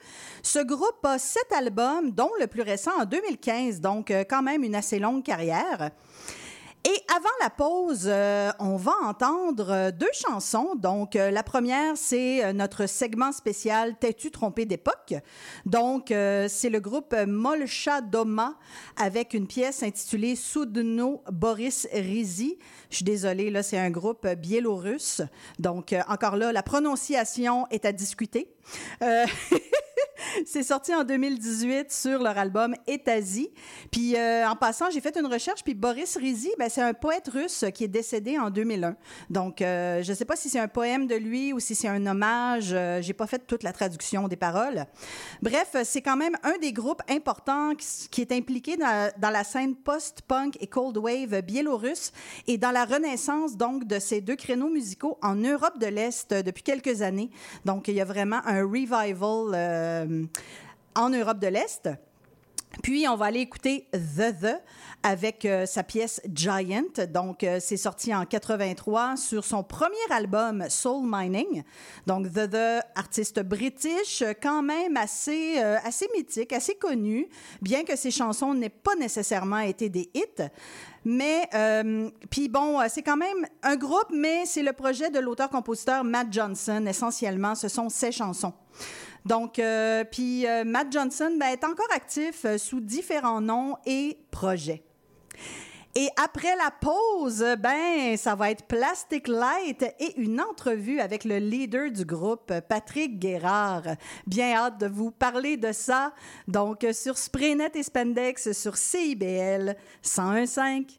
Ce groupe a sept albums, dont le plus récent en 2015, donc euh, quand même une assez longue carrière. Et avant la pause, euh, on va entendre euh, deux chansons. Donc, euh, la première, c'est euh, notre segment spécial T'es-tu trompé d'époque? Donc, euh, c'est le groupe Molcha Doma avec une pièce intitulée Soudno Boris Rizi. Je suis désolée, là, c'est un groupe biélorusse. Donc, euh, encore là, la prononciation est à discuter. Euh, C'est sorti en 2018 sur leur album Etasie. Puis euh, en passant, j'ai fait une recherche, puis Boris Rizi, ben, c'est un poète russe qui est décédé en 2001. Donc, euh, je ne sais pas si c'est un poème de lui ou si c'est un hommage. Euh, j'ai pas fait toute la traduction des paroles. Bref, euh, c'est quand même un des groupes importants qui, est impliqué dans, dans la scène post-punk et cold wave biélorusse et dans la renaissance donc de ces deux créneaux musicaux en Europe de l'Est euh, depuis quelques années. Donc, il y a vraiment un revival euh, en Europe de l'Est. Puis, on va aller écouter The The avec euh, sa pièce Giant. Donc, euh, c'est sorti en 83 sur son premier album Soul Mining. Donc, The The, artiste british, quand même assez, assez mythique, assez connu, bien que ses chansons n'aient pas nécessairement été des hits. Mais, puis bon, c'est quand même un groupe, mais c'est le projet de l'auteur-compositeur Matt Johnson. Essentiellement, ce sont ses chansons. Donc, euh, puis euh, Matt Johnson ben, est encore actif euh, sous différents noms et projets. Et après la pause, ben, ça va être Plastic Light et une entrevue avec le leader du groupe, Patrick Guérard. Bien hâte de vous parler de ça. Donc, sur Spraynet et Spandex sur CIBL 1015.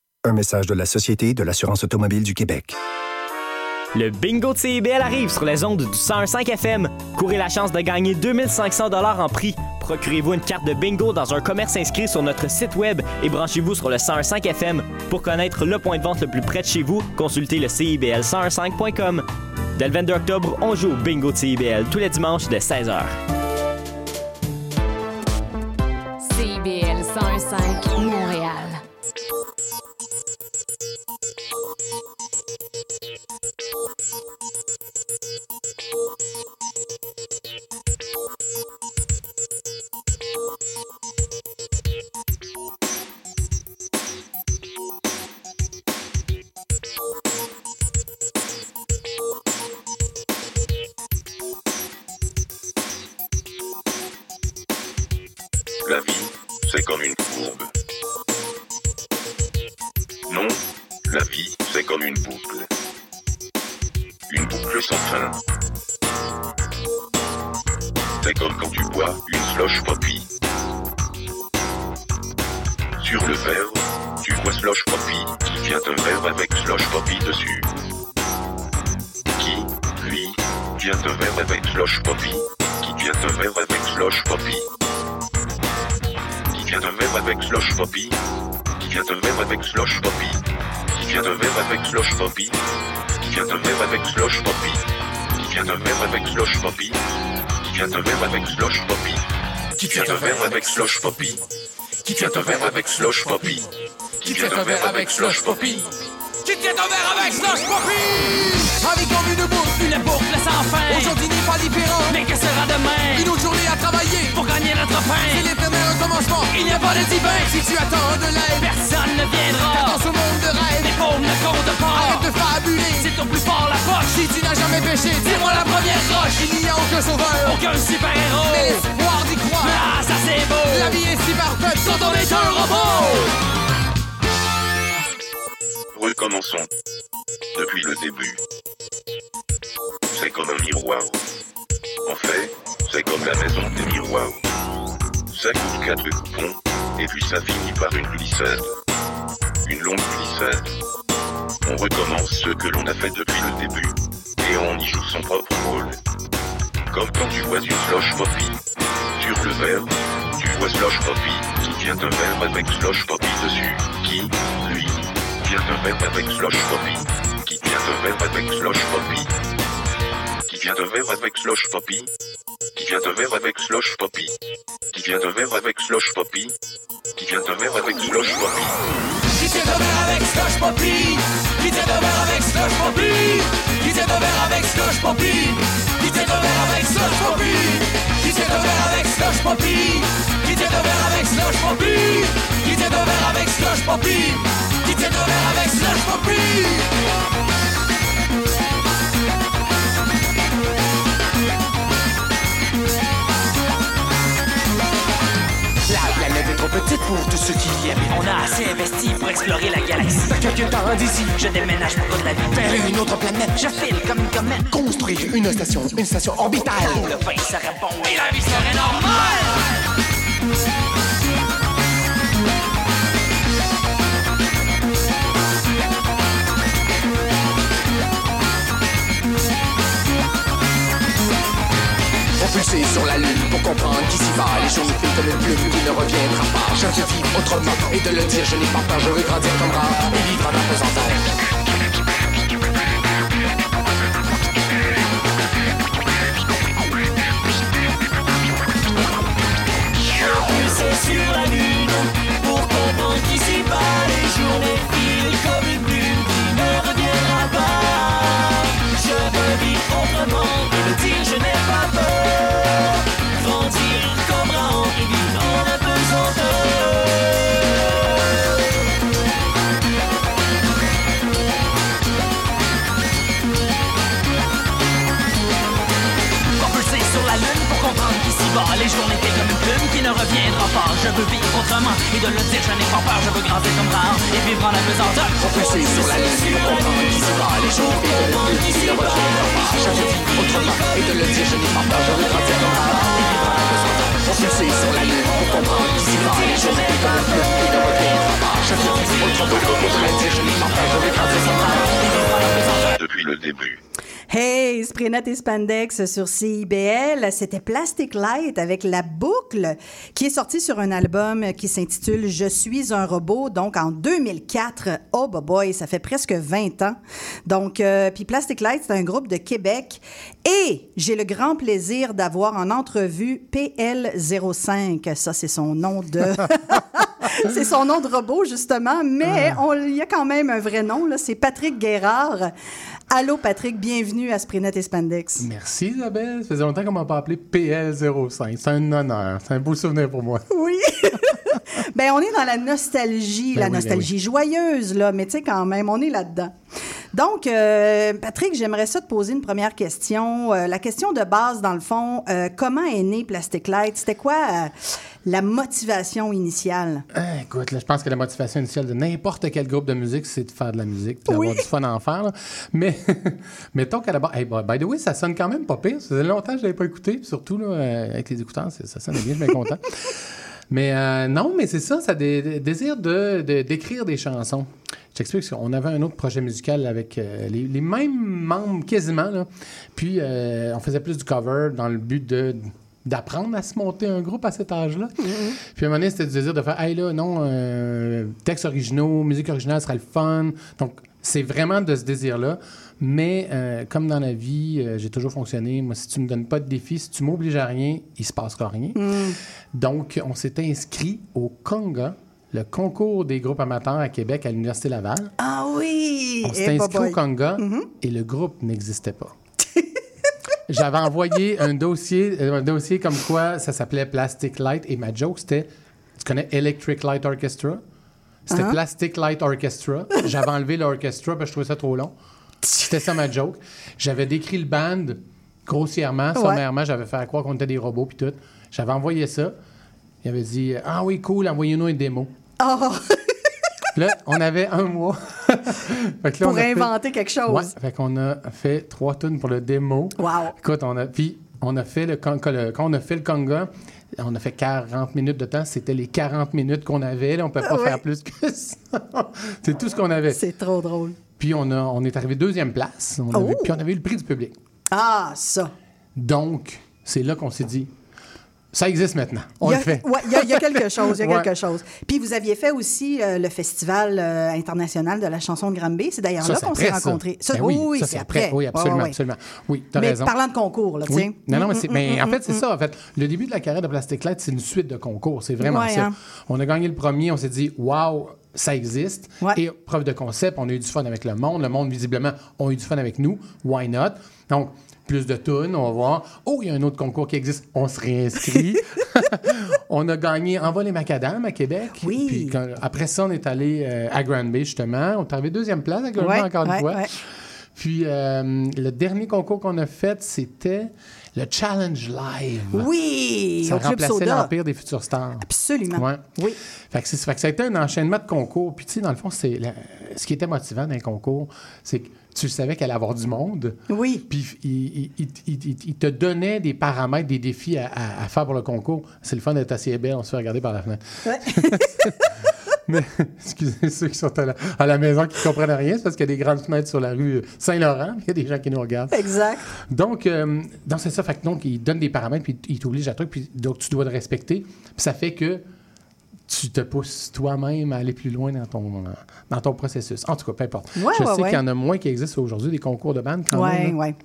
Un message de la Société de l'assurance automobile du Québec. Le bingo de CIBL arrive sur les ondes du 101.5 FM. Courez la chance de gagner 2500 dollars en prix. Procurez-vous une carte de bingo dans un commerce inscrit sur notre site web et branchez-vous sur le 101.5 FM. Pour connaître le point de vente le plus près de chez vous, consultez le CIBL1015.com. Dès le 22 octobre, on joue au bingo de CIBL tous les dimanches de 16h. CIBL 105 Montréal. La vie, c'est comme une courbe. Non, la vie, c'est comme une boucle. Une boucle sans fin. C'est comme quand tu bois une slush poppy. Sur le verre, tu vois slush poppy, qui vient un verre avec slush poppy dessus. Qui, lui, vient un verre avec slush poppy, qui vient un verre avec slush poppy qui vient d'un verre avec slush poppy, qui vient d'un verre avec slush poppy, qui vient d'un verre avec slush poppy, vient de avec Poppy. Qui vient de mer avec Slosh Poppy. Qui vient de mer avec Slosh Poppy. Qui vient de mer avec Slosh Poppy? Qui vient de mer avec Slosh Poppy? Qui vient de mer avec Slosh Poppy? Qui vient de mer avec Slosh Poppy? Avec en une bourse, une fin. Aujourd'hui n'est pas différent. Mais que sera demain? Une autre journée à travailler. Pour gagner notre pain. C'est l'éternel recommencement Il n'y a pas de divin. Si tu attends de l'aide Personne ne viendra. Dans ce monde de rêve. Les pauvres ne comptent pas. Arrête de fabuler. C'est ton plus fort la poche. Si tu n'as jamais péché Dis-moi la première roche. Il n'y a aucun sauveur. Aucun super-héros. Mais l'espoir d'y croire. Ah ça c'est beau. La vie est si parfaite. Quand on est un robot Recommençons. Depuis le début. C'est comme un miroir. En fait, c'est comme la maison des miroirs. Ça coûte quatre coupons, et puis ça finit par une glissade. Une longue glissade. On recommence ce que l'on a fait depuis le début, et on y joue son propre rôle. Comme quand tu vois une slush poppy. Sur le verre, tu vois slush poppy, qui vient d'un verre avec slush poppy dessus. Qui, lui, vient d'un verre avec slush poppy, vient qui vient d'un verre avec slush poppy, qui vient d'un verre avec slush poppy, qui vient d'un verre avec slush poppy, qui vient d'un verre avec slush poppy. Qui tient un verre avec Slush Poppy Qui tient un verre avec Slush Poppy Qui tient un verre avec Slush Poppy Qui tient un verre avec Slush Poppy Qui tient un verre avec Slush Poppy Qui tient un verre avec Slush Poppy Qui tient un verre avec Slush Poppy Qui tient un verre avec Slush Poppy trop petite pour tous ceux qui y. On a assez investi pour explorer la galaxie. T'as quelques temps d'ici. Je déménage pour toute la vie. Vers une autre planète Je file comme une comète. Construire une station, une station orbitale Le pain serait bon et la vie serait normale. Propulsé sur la lune pour comprendre qui s'y va. Les choses filent comme une plume qui ne reviendra pas. Je veux vivre autrement et de le dire je n'ai pas peur Je veux grandir comme rare et vivre en apesanteur sur la lune pour comprendre qu'ici bas les journées filent comme une plume qui ne reviendra pas. Je veux vivre autrement fort. Je veux vivre autrement et de le dire, je n'ai pas peur. Je veux grandir comme rare et vivre en apesanteur. Propulsé sur la lune pour comprendre qu'ici bas les jours et de la reviendront pas. Je veux vivre autrement et de le dire, je n'ai pas peur. Je veux grandir comme rare et vivre en apesanteur. Propulsé sur la lune pour comprendre qu'ici bas les jours et de la reviendront pas. Je veux vivre autrement et de le dire, je n'ai pas peur. Je veux grandir comme rare et vivre en apesanteur. Depuis le début. Hey, Sprinette et Spandex sur CIBL, c'était Plastic Light avec La Boucle qui est sorti sur un album qui s'intitule Je suis un robot, donc en 2004. Oh bah boy, ça fait presque 20 ans. Donc, euh, puis Plastic Light, c'est un groupe de Québec et j'ai le grand plaisir d'avoir en entrevue PL05. Ça, c'est son nom de... c'est son nom de robot, justement, mais on- il y a quand même un vrai nom, là. C'est Patrick Guérard. Allô, Patrick, bienvenue à Sprinet et Spandex. Merci Isabelle. Ça faisait longtemps qu'on m'a pas appelé PL05. C'est un honneur. C'est un beau souvenir pour moi. Oui. ben, on est dans la nostalgie, Ben la oui, ben nostalgie joyeuse, là, mais tu sais, quand même, on est là-dedans. Donc, euh, Patrick, j'aimerais ça te poser une première question. Euh, la question de base, dans le fond, euh, comment est né Plastic Light? C'était quoi la motivation initiale? Ah, écoute, là, je pense que la motivation initiale de n'importe quel groupe de musique, c'est de faire de la musique puis d'avoir du fun à en faire. là. Mais mettons qu'à la base... Hey, by the way, ça sonne quand même pas pire. Ça faisait longtemps que je l'avais pas écouté. puis surtout, là, euh, avec les écouteurs, ça sonne bien, je suis bien content. Mais euh, non, mais c'est ça, ça dé- dé- désire de, de- d'écrire des chansons. Je t'explique, on avait un autre projet musical avec euh, les, les mêmes membres quasiment, là. puis euh, on faisait plus du cover dans le but de d'apprendre à se monter un groupe à cet âge-là. Puis à un moment donné, c'était du désir de faire, hey là, non, euh, textes originaux, musique originale serait le fun. Donc, c'est vraiment de ce désir-là. Mais euh, comme dans la vie, euh, j'ai toujours fonctionné. Moi, si tu me donnes pas de défi, si tu m'obliges à rien, il se passera rien. Donc, on s'était inscrit au Conga, le concours des groupes amateurs à Québec à l'Université Laval. Ah oui! On Eh, s'est inscrit boy. au Conga et le groupe n'existait pas. J'avais envoyé un dossier, euh, un dossier comme quoi ça s'appelait Plastic Light et ma joke c'était, tu connais Electric Light Orchestra? C'était Uh-huh. Plastic Light Orchestra. J'avais enlevé l'orchestra parce que je trouvais ça trop long. C'était ça ma joke. J'avais décrit le band grossièrement, Ouais. sommairement. J'avais fait croire qu'on était des robots puis tout. J'avais envoyé ça. Il avait dit Ah oui, cool, envoyez-nous une démo. Oh, Là, on avait un mois. Fait que là, pour on a fait- inventer quelque chose. Ouais, fait qu'on a fait trois tunes pour le démo. Wow. Écoute, on a, puis on a fait le, quand, le- quand on a fait le conga, on a fait 40 minutes de temps. C'était les 40 minutes qu'on avait. Là, on peut pas Ah ouais. faire plus que ça. C'est tout ce qu'on avait. C'est trop drôle. Puis on, a, on est arrivé deuxième place. On Oh. avait- puis on avait eu le prix du public. Ah, ça. Donc, c'est là qu'on s'est dit, ça existe maintenant. On a- le fait. ouais, il y, y a quelque chose, il y a Ouais. quelque chose. Puis vous aviez fait aussi euh, le Festival euh, international de la chanson de Granby. C'est d'ailleurs là qu'on s'est rencontrés. Ça, Ben oui, oui, ça, c'est après. après. Oui, absolument, Ouais, ouais. absolument. Oui, t'as Mais raison. parlant de concours, là, tu Oui. sais. Non, non, mais, Mm, c'est- mm, mais mm, en fait, c'est mm, ça. En fait, le début de la carrière de Plastic Light, c'est une suite de concours. C'est vraiment ça. hein. On a gagné le premier, on s'est dit, waouh, ça existe. Et preuve de concept, on a eu du fun avec le monde. Le monde, visiblement, a eu du fun avec nous. Why not? Donc, plus de tunes, on va voir. Oh, il y a un autre concours qui existe. On se réinscrit. on a gagné Envol les Macadam à Québec. Oui. Puis quand- après ça, on est allé euh, à Granby, justement. On est arrivé deuxième place à Granby, Ouais, encore une ouais, fois. ouais. Puis euh, le dernier concours qu'on a fait, c'était le Challenge Live. Oui, Ça remplaçait l'Empire des Futurs Stars. Absolument. Ouais. Oui. Fait que, c'est- fait que ça a été un enchaînement de concours. Puis, tu sais, dans le fond, c'est ce qui était motivant dans les concours, c'est que tu savais qu'elle allait avoir du monde. Oui. Puis, il, il- il- il- il- il te donnait des paramètres, des défis à, à- à faire pour le concours. C'est le fun d'être assis belle, on se fait regarder par la fenêtre. Ouais. Mais, excusez ceux qui sont à la, à la maison qui ne comprennent rien, c'est parce qu'il y a des grandes fenêtres sur la rue Saint-Laurent, puis il y a des gens qui nous regardent. Exact. Donc, euh, donc c'est ça. Fait que donc, il donne des paramètres, puis il t'oblige à truc, puis donc tu dois le respecter. Puis ça fait que tu te pousses toi-même à aller plus loin dans ton, dans ton processus. En tout cas, peu importe. Ouais, Je ouais, sais ouais. qu'il y en a moins qui existent aujourd'hui, des concours de bande quand même. là. ouais.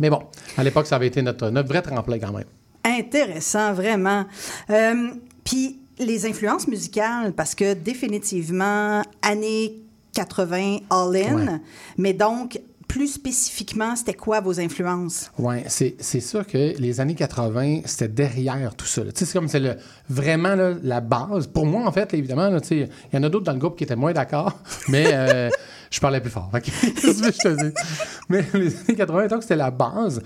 Mais bon, à l'époque, ça avait été notre, notre vrai tremplin quand même. Intéressant, vraiment. Euh, Puis les influences musicales, parce que définitivement, années 80, all-in, mais donc, plus spécifiquement, c'était quoi vos influences? Oui, c'est sûr que les années 80, c'était derrière tout ça. c'est comme c'est vraiment la base. Pour moi, en fait, évidemment, il y en a d'autres dans le groupe qui étaient moins d'accord, mais euh, je parlais plus fort. Mais les années 80, donc, c'était la base.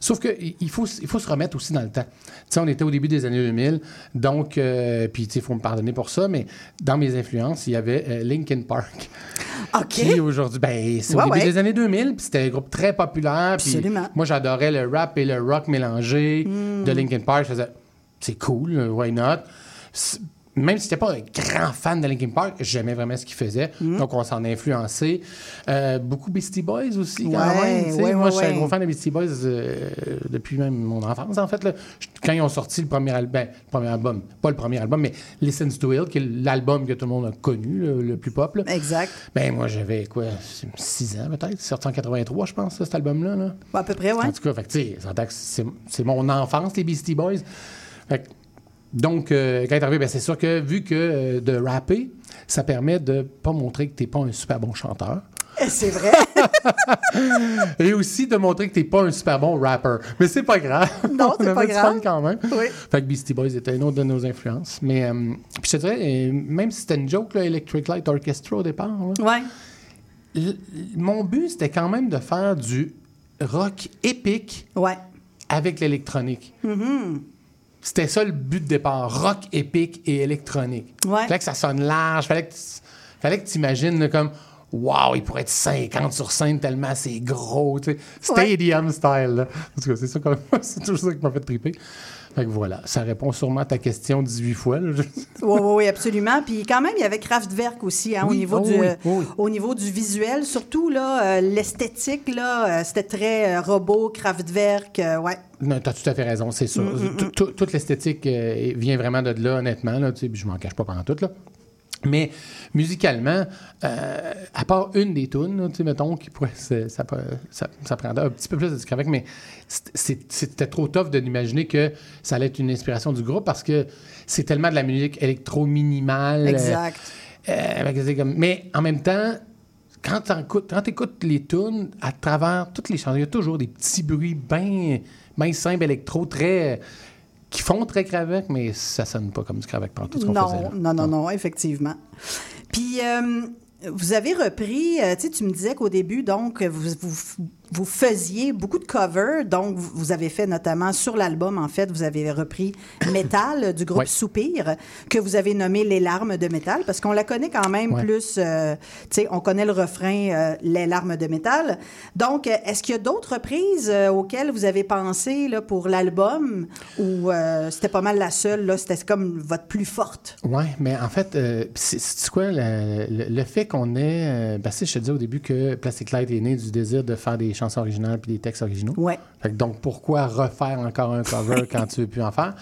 Sauf que i- il faut, il faut se remettre aussi dans le temps. Tu sais, on était au début des années 2000, donc, euh, puis tu sais, il faut me pardonner pour ça, mais dans mes influences, il y avait euh, Linkin Park. OK. Qui aujourd'hui, ben, c'est Ouais, au début ouais. des années 2000, puis c'était un groupe très populaire. Absolument. Moi, j'adorais le rap et le rock mélangé Mm. de Linkin Park. Je faisais, c'est cool, why not? Même si j'étais pas un grand fan de Linkin Park, j'aimais vraiment ce qu'ils faisaient. Mm. Donc, on s'en a influencé. Euh, beaucoup Beastie Boys aussi, quand Ouais, même. ouais, Moi, je suis un gros fan de Beastie Boys euh, depuis même mon enfance, en fait. là. Quand ils ont sorti le premier, album, le premier album, pas le premier album, mais Listen to Will, qui est l'album que tout le monde a connu, le, le plus pop. là. Exact. Ben, moi, j'avais quoi, 6 ans peut-être, sorti en 83, je pense, cet album-là. Là. À peu près, ouais. En tout cas, c'est c'est mon enfance, les Beastie Boys. Fait que, donc, euh, quand il est arrivé, ben, c'est sûr que vu que euh, de rapper, ça permet de pas montrer que t'es pas un super bon chanteur. C'est vrai. Et aussi de montrer que t'es pas un super bon rapper. Mais c'est pas grave. Non, c'est pas grave. fun quand même. Oui. Fait que Beastie Boys était une autre de nos influences. Mais euh, puis je te dirais, même si c'était une joke, là, Electric Light Orchestra au départ, là, Ouais. l- mon but, c'était quand même de faire du rock épique Ouais. avec l'électronique. Mhm. C'était ça le but de départ, rock épique et électronique. Ouais. Fallait que ça sonne large, fallait que fallait que tu imagines là, comme Wow, il pourrait être 50 sur scène tellement c'est gros, tu sais. Stadium style. Là. En tout cas, c'est ça quand même- c'est toujours ça qui m'a fait triper. Fait que voilà, ça répond sûrement à ta question 18 fois. là. Oui, oui, oui, absolument. Puis quand même, il y avait Kraftwerk aussi hein, au, niveau oh du, oui, oh au niveau du visuel. Surtout, là, euh, l'esthétique, là, euh, c'était très euh, robot, Kraftwerk. ouais. Non, t'as tout à fait raison, c'est sûr. Mm, mm, tout- Toute l'esthétique vient vraiment de là, honnêtement. Là, tu sais, puis je m'en cache pas pendant tout. Là. Mais musicalement, euh, à part une des tunes, tu sais, mettons, qui pourrait, ça, peut- ça, ça prendrait un petit peu plus de avec, mais c'était trop tough de l'imaginer que ça allait être une inspiration du groupe parce que c'est tellement de la musique électro-minimale. euh, Exact. euh, comme- mais en même temps, quand tu écoutes les tunes, à travers toutes les chansons, il y a toujours des petits bruits bien ben simples électro, très qui font très Kraftwerk, mais ça sonne pas comme du Kraftwerk pendant tout ce qu'on faisait. Non, là. non, non, non, effectivement. Puis, euh, vous avez repris, euh, tu sais, tu me disais qu'au début, donc, vous, vous, vous faisiez beaucoup de covers. Donc, vous avez fait notamment sur l'album, en fait, vous avez repris Métal du groupe Ouais. Soupir, que vous avez nommé Les larmes de métal, parce qu'on la connaît quand même Ouais. plus, euh, tu sais, on connaît le refrain euh, Les larmes de métal. Donc, euh, est-ce qu'il y a d'autres reprises euh, auxquelles vous avez pensé là, pour l'album ou c'était pas mal la seule, là, c'était comme votre plus forte? Oui, mais en fait, c'est quoi le, le- le fait qu'on ait. euh, ben, sais, je te disais au début que Plastic Light est né du désir de faire des chansons originales puis des textes originaux. Ouais. Fait que donc, pourquoi refaire encore un cover quand tu veux plus en faire?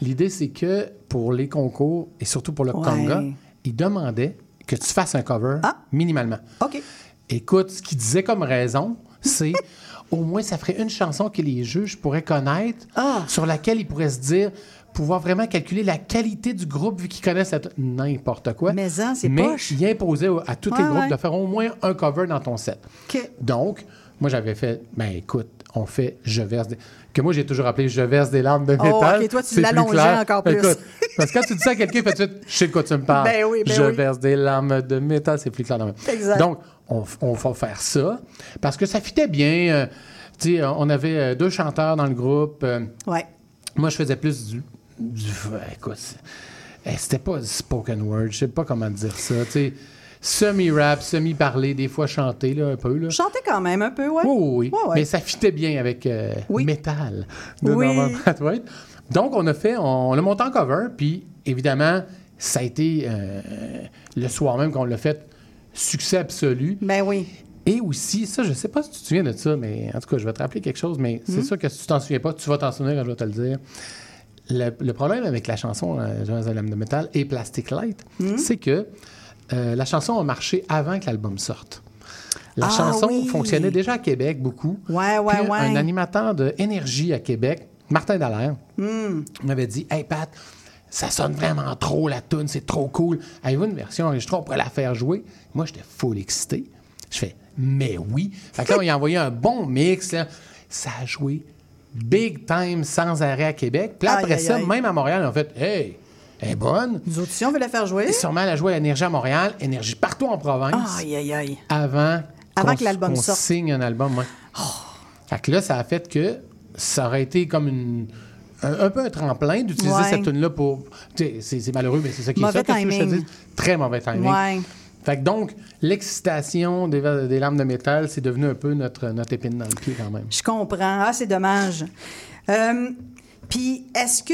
L'idée, c'est que pour les concours et surtout pour le Ouais. Conga, ils demandaient que tu fasses un cover minimalement. OK. Écoute, ce qu'ils disaient comme raison, c'est au moins ça ferait une chanson que les juges pourraient connaître, sur laquelle ils pourraient se dire, pouvoir vraiment calculer la qualité du groupe vu qu'ils connaissent n'importe quoi. Mais ça, c'est Mais poche. ils imposaient au- à tous les groupes ouais. de faire au moins un cover dans ton set. Donc, moi, j'avais fait, ben écoute, on fait Je verse des... Que moi, j'ai toujours appelé Je verse des larmes de Oh, métal. ok, toi, tu l'allongeais encore plus. Écoute, parce que quand tu dis ça à quelqu'un, il fait tout de suite, je sais de quoi tu me parles. Ben oui, ben Je oui. verse des larmes de métal, c'est plus clair. dans Exact. Donc, on, on va faire ça parce que ça fitait bien. euh, tu sais, on avait euh, deux chanteurs dans le groupe. euh, Ouais. moi, je faisais plus du. du écoute, eh, c'était pas du spoken word, je sais pas comment dire ça. Tu sais, semi-rap, semi-parlé, des fois chanté, là, un peu. Là. Chantais quand même un peu, ouais. Oui, oui, oui. Ouais, ouais. Mais ça fitait bien avec euh, Metal de Oui. Norman Brathwaite. Donc, on a fait, on, l'a monté en cover, puis évidemment, ça a été euh, le soir même qu'on l'a fait, succès absolu. Ben oui. Et aussi, ça, je sais pas si tu te souviens de ça, mais en tout cas, je vais te rappeler quelque chose, mais c'est Mhm. sûr que si tu t'en souviens pas, tu vas t'en souvenir quand je vais te le dire. Le, le problème avec la chanson euh, de de métal et Plastic Light, Mhm. c'est que euh, la chanson a marché avant que l'album sorte. La Ah chanson oui. fonctionnait déjà à Québec beaucoup. Ouais, ouais, Puis ouais. Un animateur de énergie à Québec, Martin Dallaire, Hmm. m'avait dit Hey Pat, ça sonne vraiment trop la tune, c'est trop cool. Avez-vous une version enregistrée, on pourrait la faire jouer? Moi, j'étais full excité. Je fais Mais oui. Fait que là, on lui a envoyé un bon mix. là. Ça a joué big time sans arrêt à Québec. Puis là, après aïe, ça, aïe. même à Montréal, en fait Hey, elle est bonne. Nous autres, si on veut la faire jouer. Et sûrement, elle a joué à Énergie à Montréal, Énergie partout en province Aïe, aïe, aïe. avant, Avant que l'album sorte. signe un album. ouais. Fait que là, ça a fait que ça aurait été comme une. Un, un peu un tremplin d'utiliser Ouais. cette tune-là pour. C'est malheureux, mais c'est ça qui est ça. que je te dis? Très mauvais timing. Ouais. Fait que donc, l'excitation des, des lames de métal, c'est devenu un peu notre, notre épine dans le pied quand même. Je comprends. Ah, c'est dommage. Euh, Puis, est-ce que.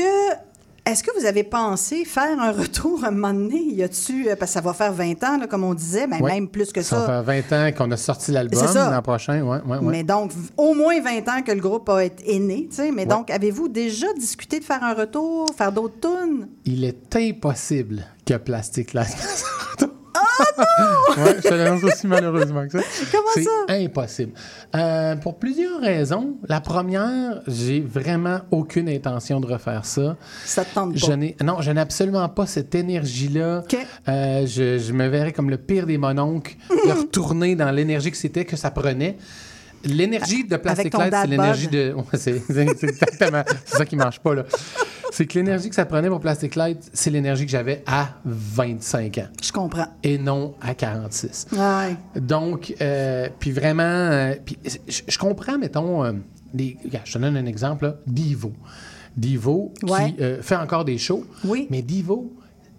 Est-ce que vous avez pensé faire un retour un moment donné? Y a-tu. euh, Parce que ça va faire 20 ans, là, comme on disait, ben, Ouais. même plus que Ça ça. fait 20 ans qu'on a sorti l'album l'an prochain. Ouais, ouais, ouais. Mais donc, au moins 20 ans que le groupe a été né, tu sais. Mais Ouais. donc, avez-vous déjà discuté de faire un retour, faire d'autres tunes? Il est impossible que Plastic Light Oh non! ouais, je te l'annonce aussi malheureusement que ça. Comment C'est ça? impossible. Euh, pour plusieurs raisons. La première, j'ai vraiment aucune intention de refaire ça. Ça te tente pas? Je n'ai, non, je n'ai absolument pas cette énergie-là. Euh, je, je me verrais comme le pire des mononcles de retourner dans l'énergie que c'était, que ça prenait. L'énergie de Plastic Light, c'est l'énergie de. Ouais, c'est, c'est- c'est exactement. C'est ça qui marche pas, là. C'est que l'énergie que ça prenait pour Plastic Light, c'est l'énergie que j'avais à 25 ans. Je comprends. Et non à 46. Ouais. Donc, euh, puis vraiment, euh, puis je, comprends, mettons, euh, je te donne un exemple, là, Divo. Divo Ouais. qui fait encore des shows, Oui. mais Divo,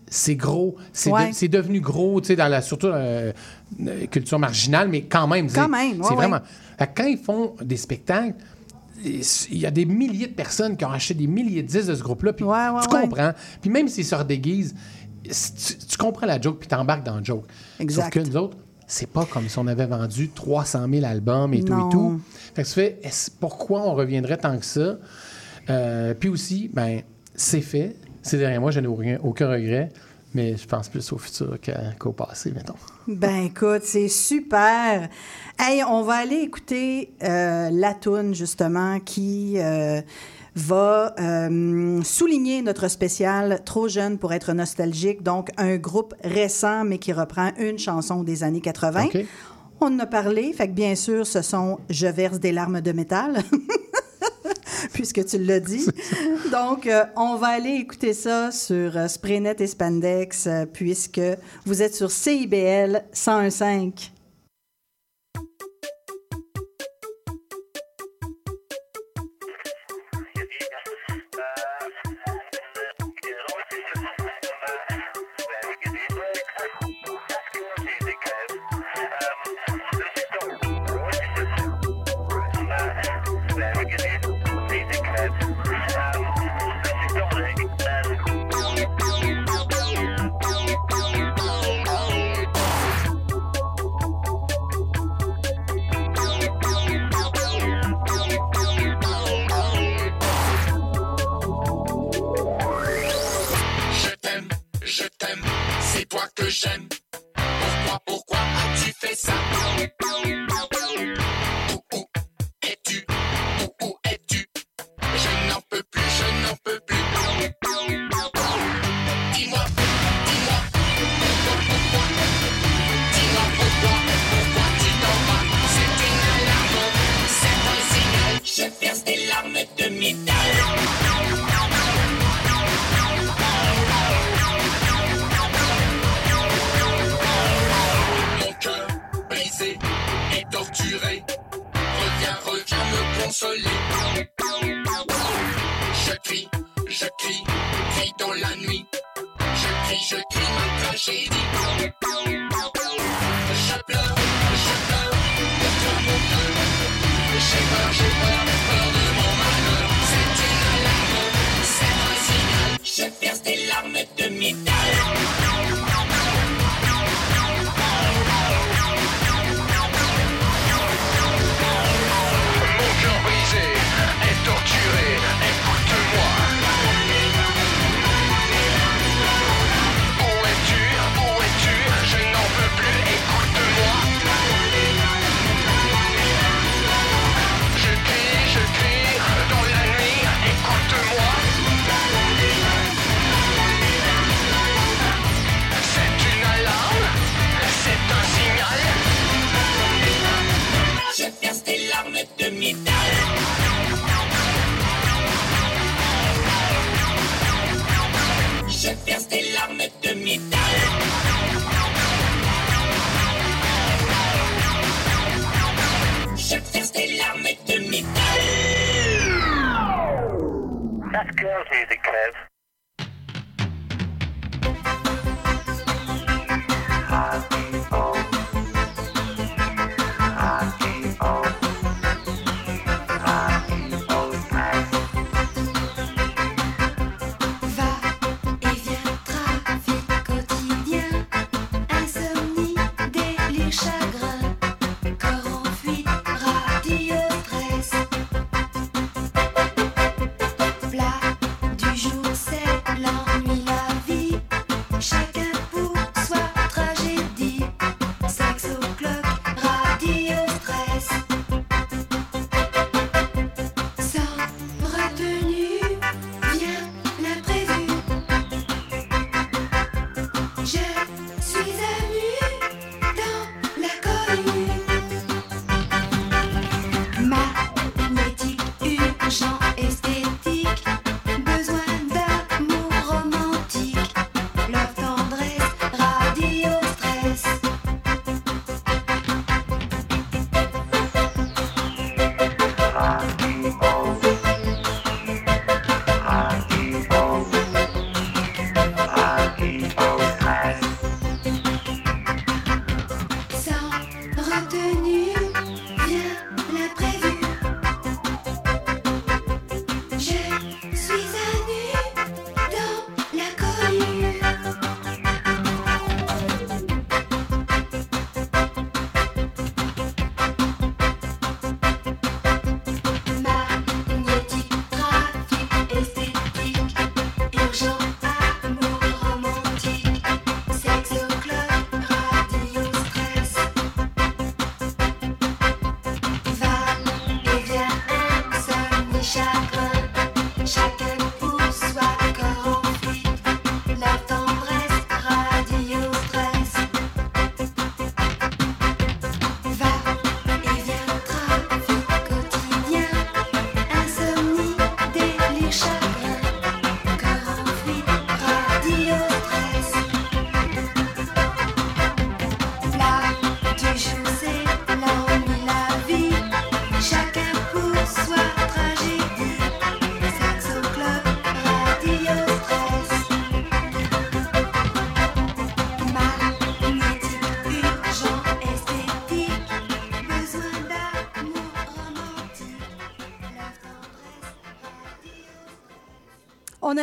c'est gros. C'est, Ouais. de- c'est devenu gros, tu sais, dans la surtout euh, culture marginale, mais quand même. Quand c'est- même, ouais, C'est ouais. vraiment. Quand ils font des spectacles, il y a des milliers de personnes qui ont acheté des milliers de disques de ce groupe-là, puis tu ouais. comprends. Puis même s'ils se redéguisent, tu, tu comprends la joke, puis t'embarques dans le joke. Exact. Sauf que nous autres, c'est pas comme si on avait vendu 300 000 albums et tout et tout. Fait que fait, est-ce- pourquoi on reviendrait tant que ça? Euh, puis aussi, ben, c'est fait. C'est derrière moi, je n'ai aucun, aucun regret. Mais je pense plus au futur qu'au passé, mettons. Ben écoute, c'est super. Hey, on va aller écouter euh, la toune justement qui euh, va euh, souligner notre spécial Trop jeune pour être nostalgique, donc un groupe récent mais qui reprend une chanson des années 80. OK. On en a parlé, fait que bien sûr, ce sont Je verse des larmes de métal. Puisque tu l'as dit. Donc, euh, on va aller écouter ça sur euh, Spraynet et Spandex, euh, puisque vous êtes sur CIBL 101.5.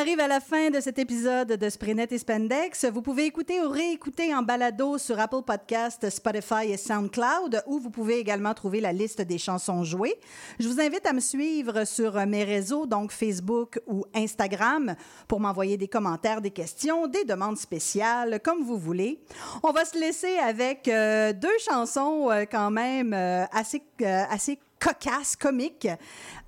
arrive à la fin de cet épisode de Sprinet et Spandex. Vous pouvez écouter ou réécouter en balado sur Apple Podcast, Spotify et SoundCloud, où vous pouvez également trouver la liste des chansons jouées. Je vous invite à me suivre sur mes réseaux, donc Facebook ou Instagram, pour m'envoyer des commentaires, des questions, des demandes spéciales, comme vous voulez. On va se laisser avec euh, deux chansons euh, quand même euh, assez, assez cocasse, comique.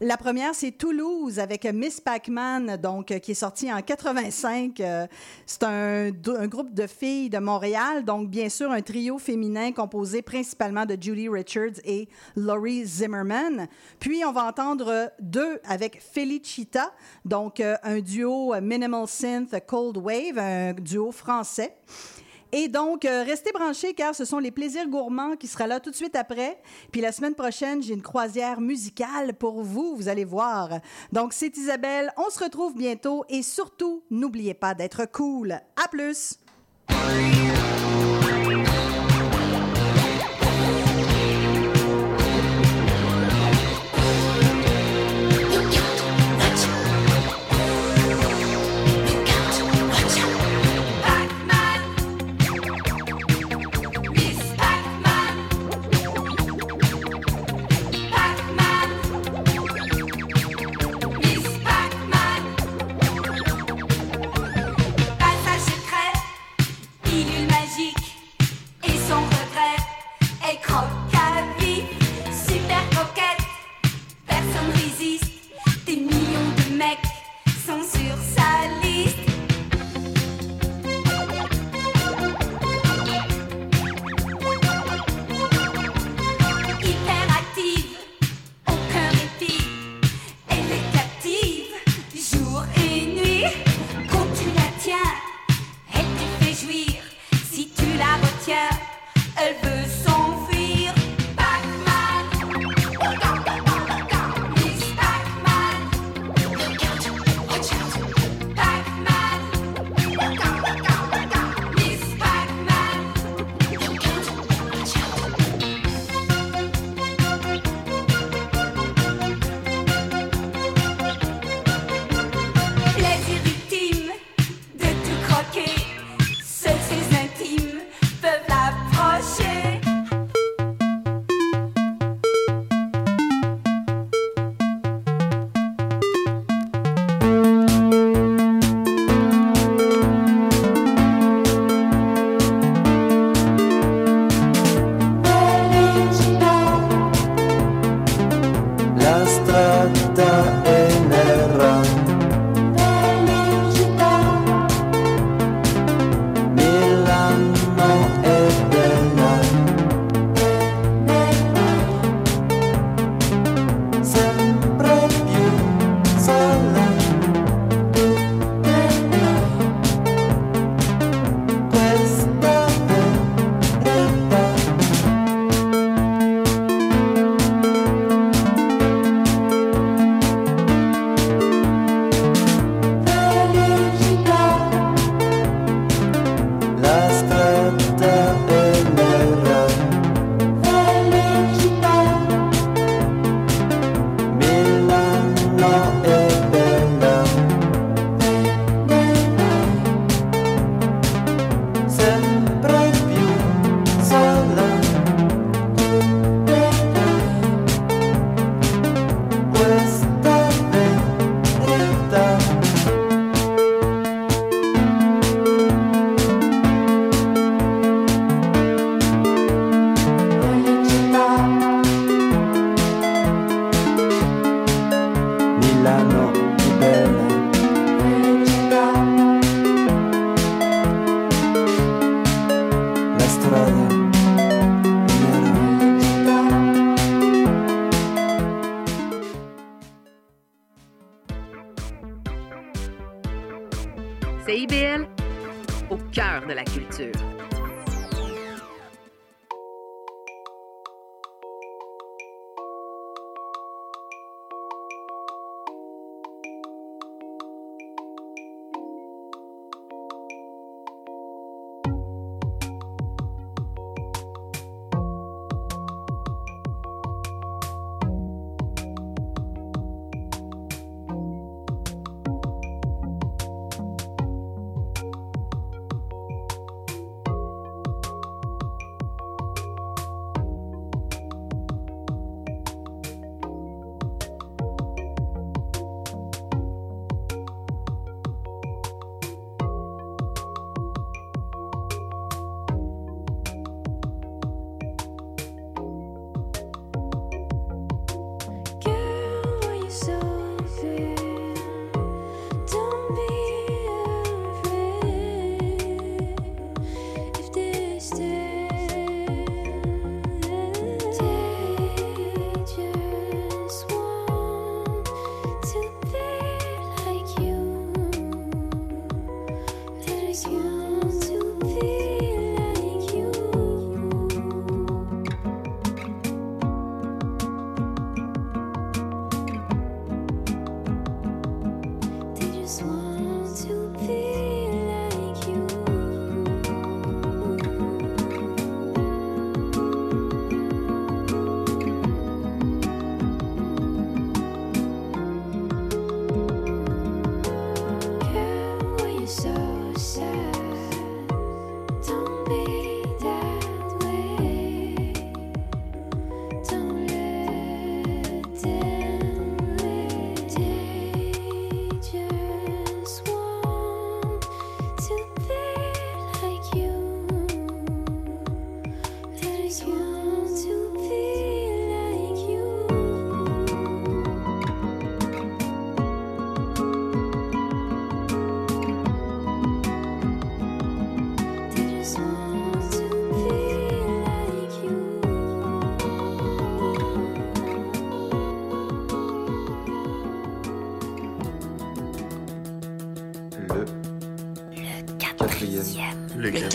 La première, c'est Toulouse avec Miss Pac-Man, donc qui est sorti en 85. Euh, c'est un, un groupe de filles de Montréal, donc bien sûr un trio féminin composé principalement de Judy Richards et Laurie Zimmerman. Puis on va entendre deux avec Felicita, donc euh, un duo minimal synth Cold Wave, un duo français. Et donc, euh, restez branchés car ce sont les plaisirs gourmands qui sera là tout de suite après. Puis la semaine prochaine, j'ai une croisière musicale pour vous, vous allez voir. Donc, c'est Isabelle, on se retrouve bientôt et surtout, n'oubliez pas d'être cool. À plus! make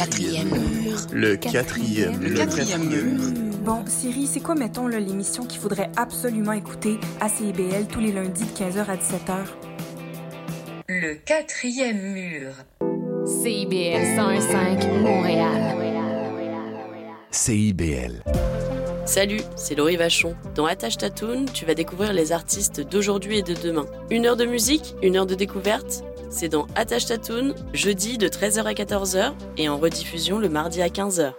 quatrième mur. Le quatrième Le quatrième mur. Bon, Siri, c'est quoi, mettons, là, l'émission qu'il faudrait absolument écouter à CIBL tous les lundis de 15h à 17h? Le quatrième mur. CIBL 105 Montréal. CIBL. Salut, c'est Laurie Vachon. Dans Attache Tatoon, tu vas découvrir les artistes d'aujourd'hui et de demain. Une heure de musique, une heure de découverte. C'est dans Attache Tatoon, jeudi de 13h à 14h et en rediffusion le mardi à 15h.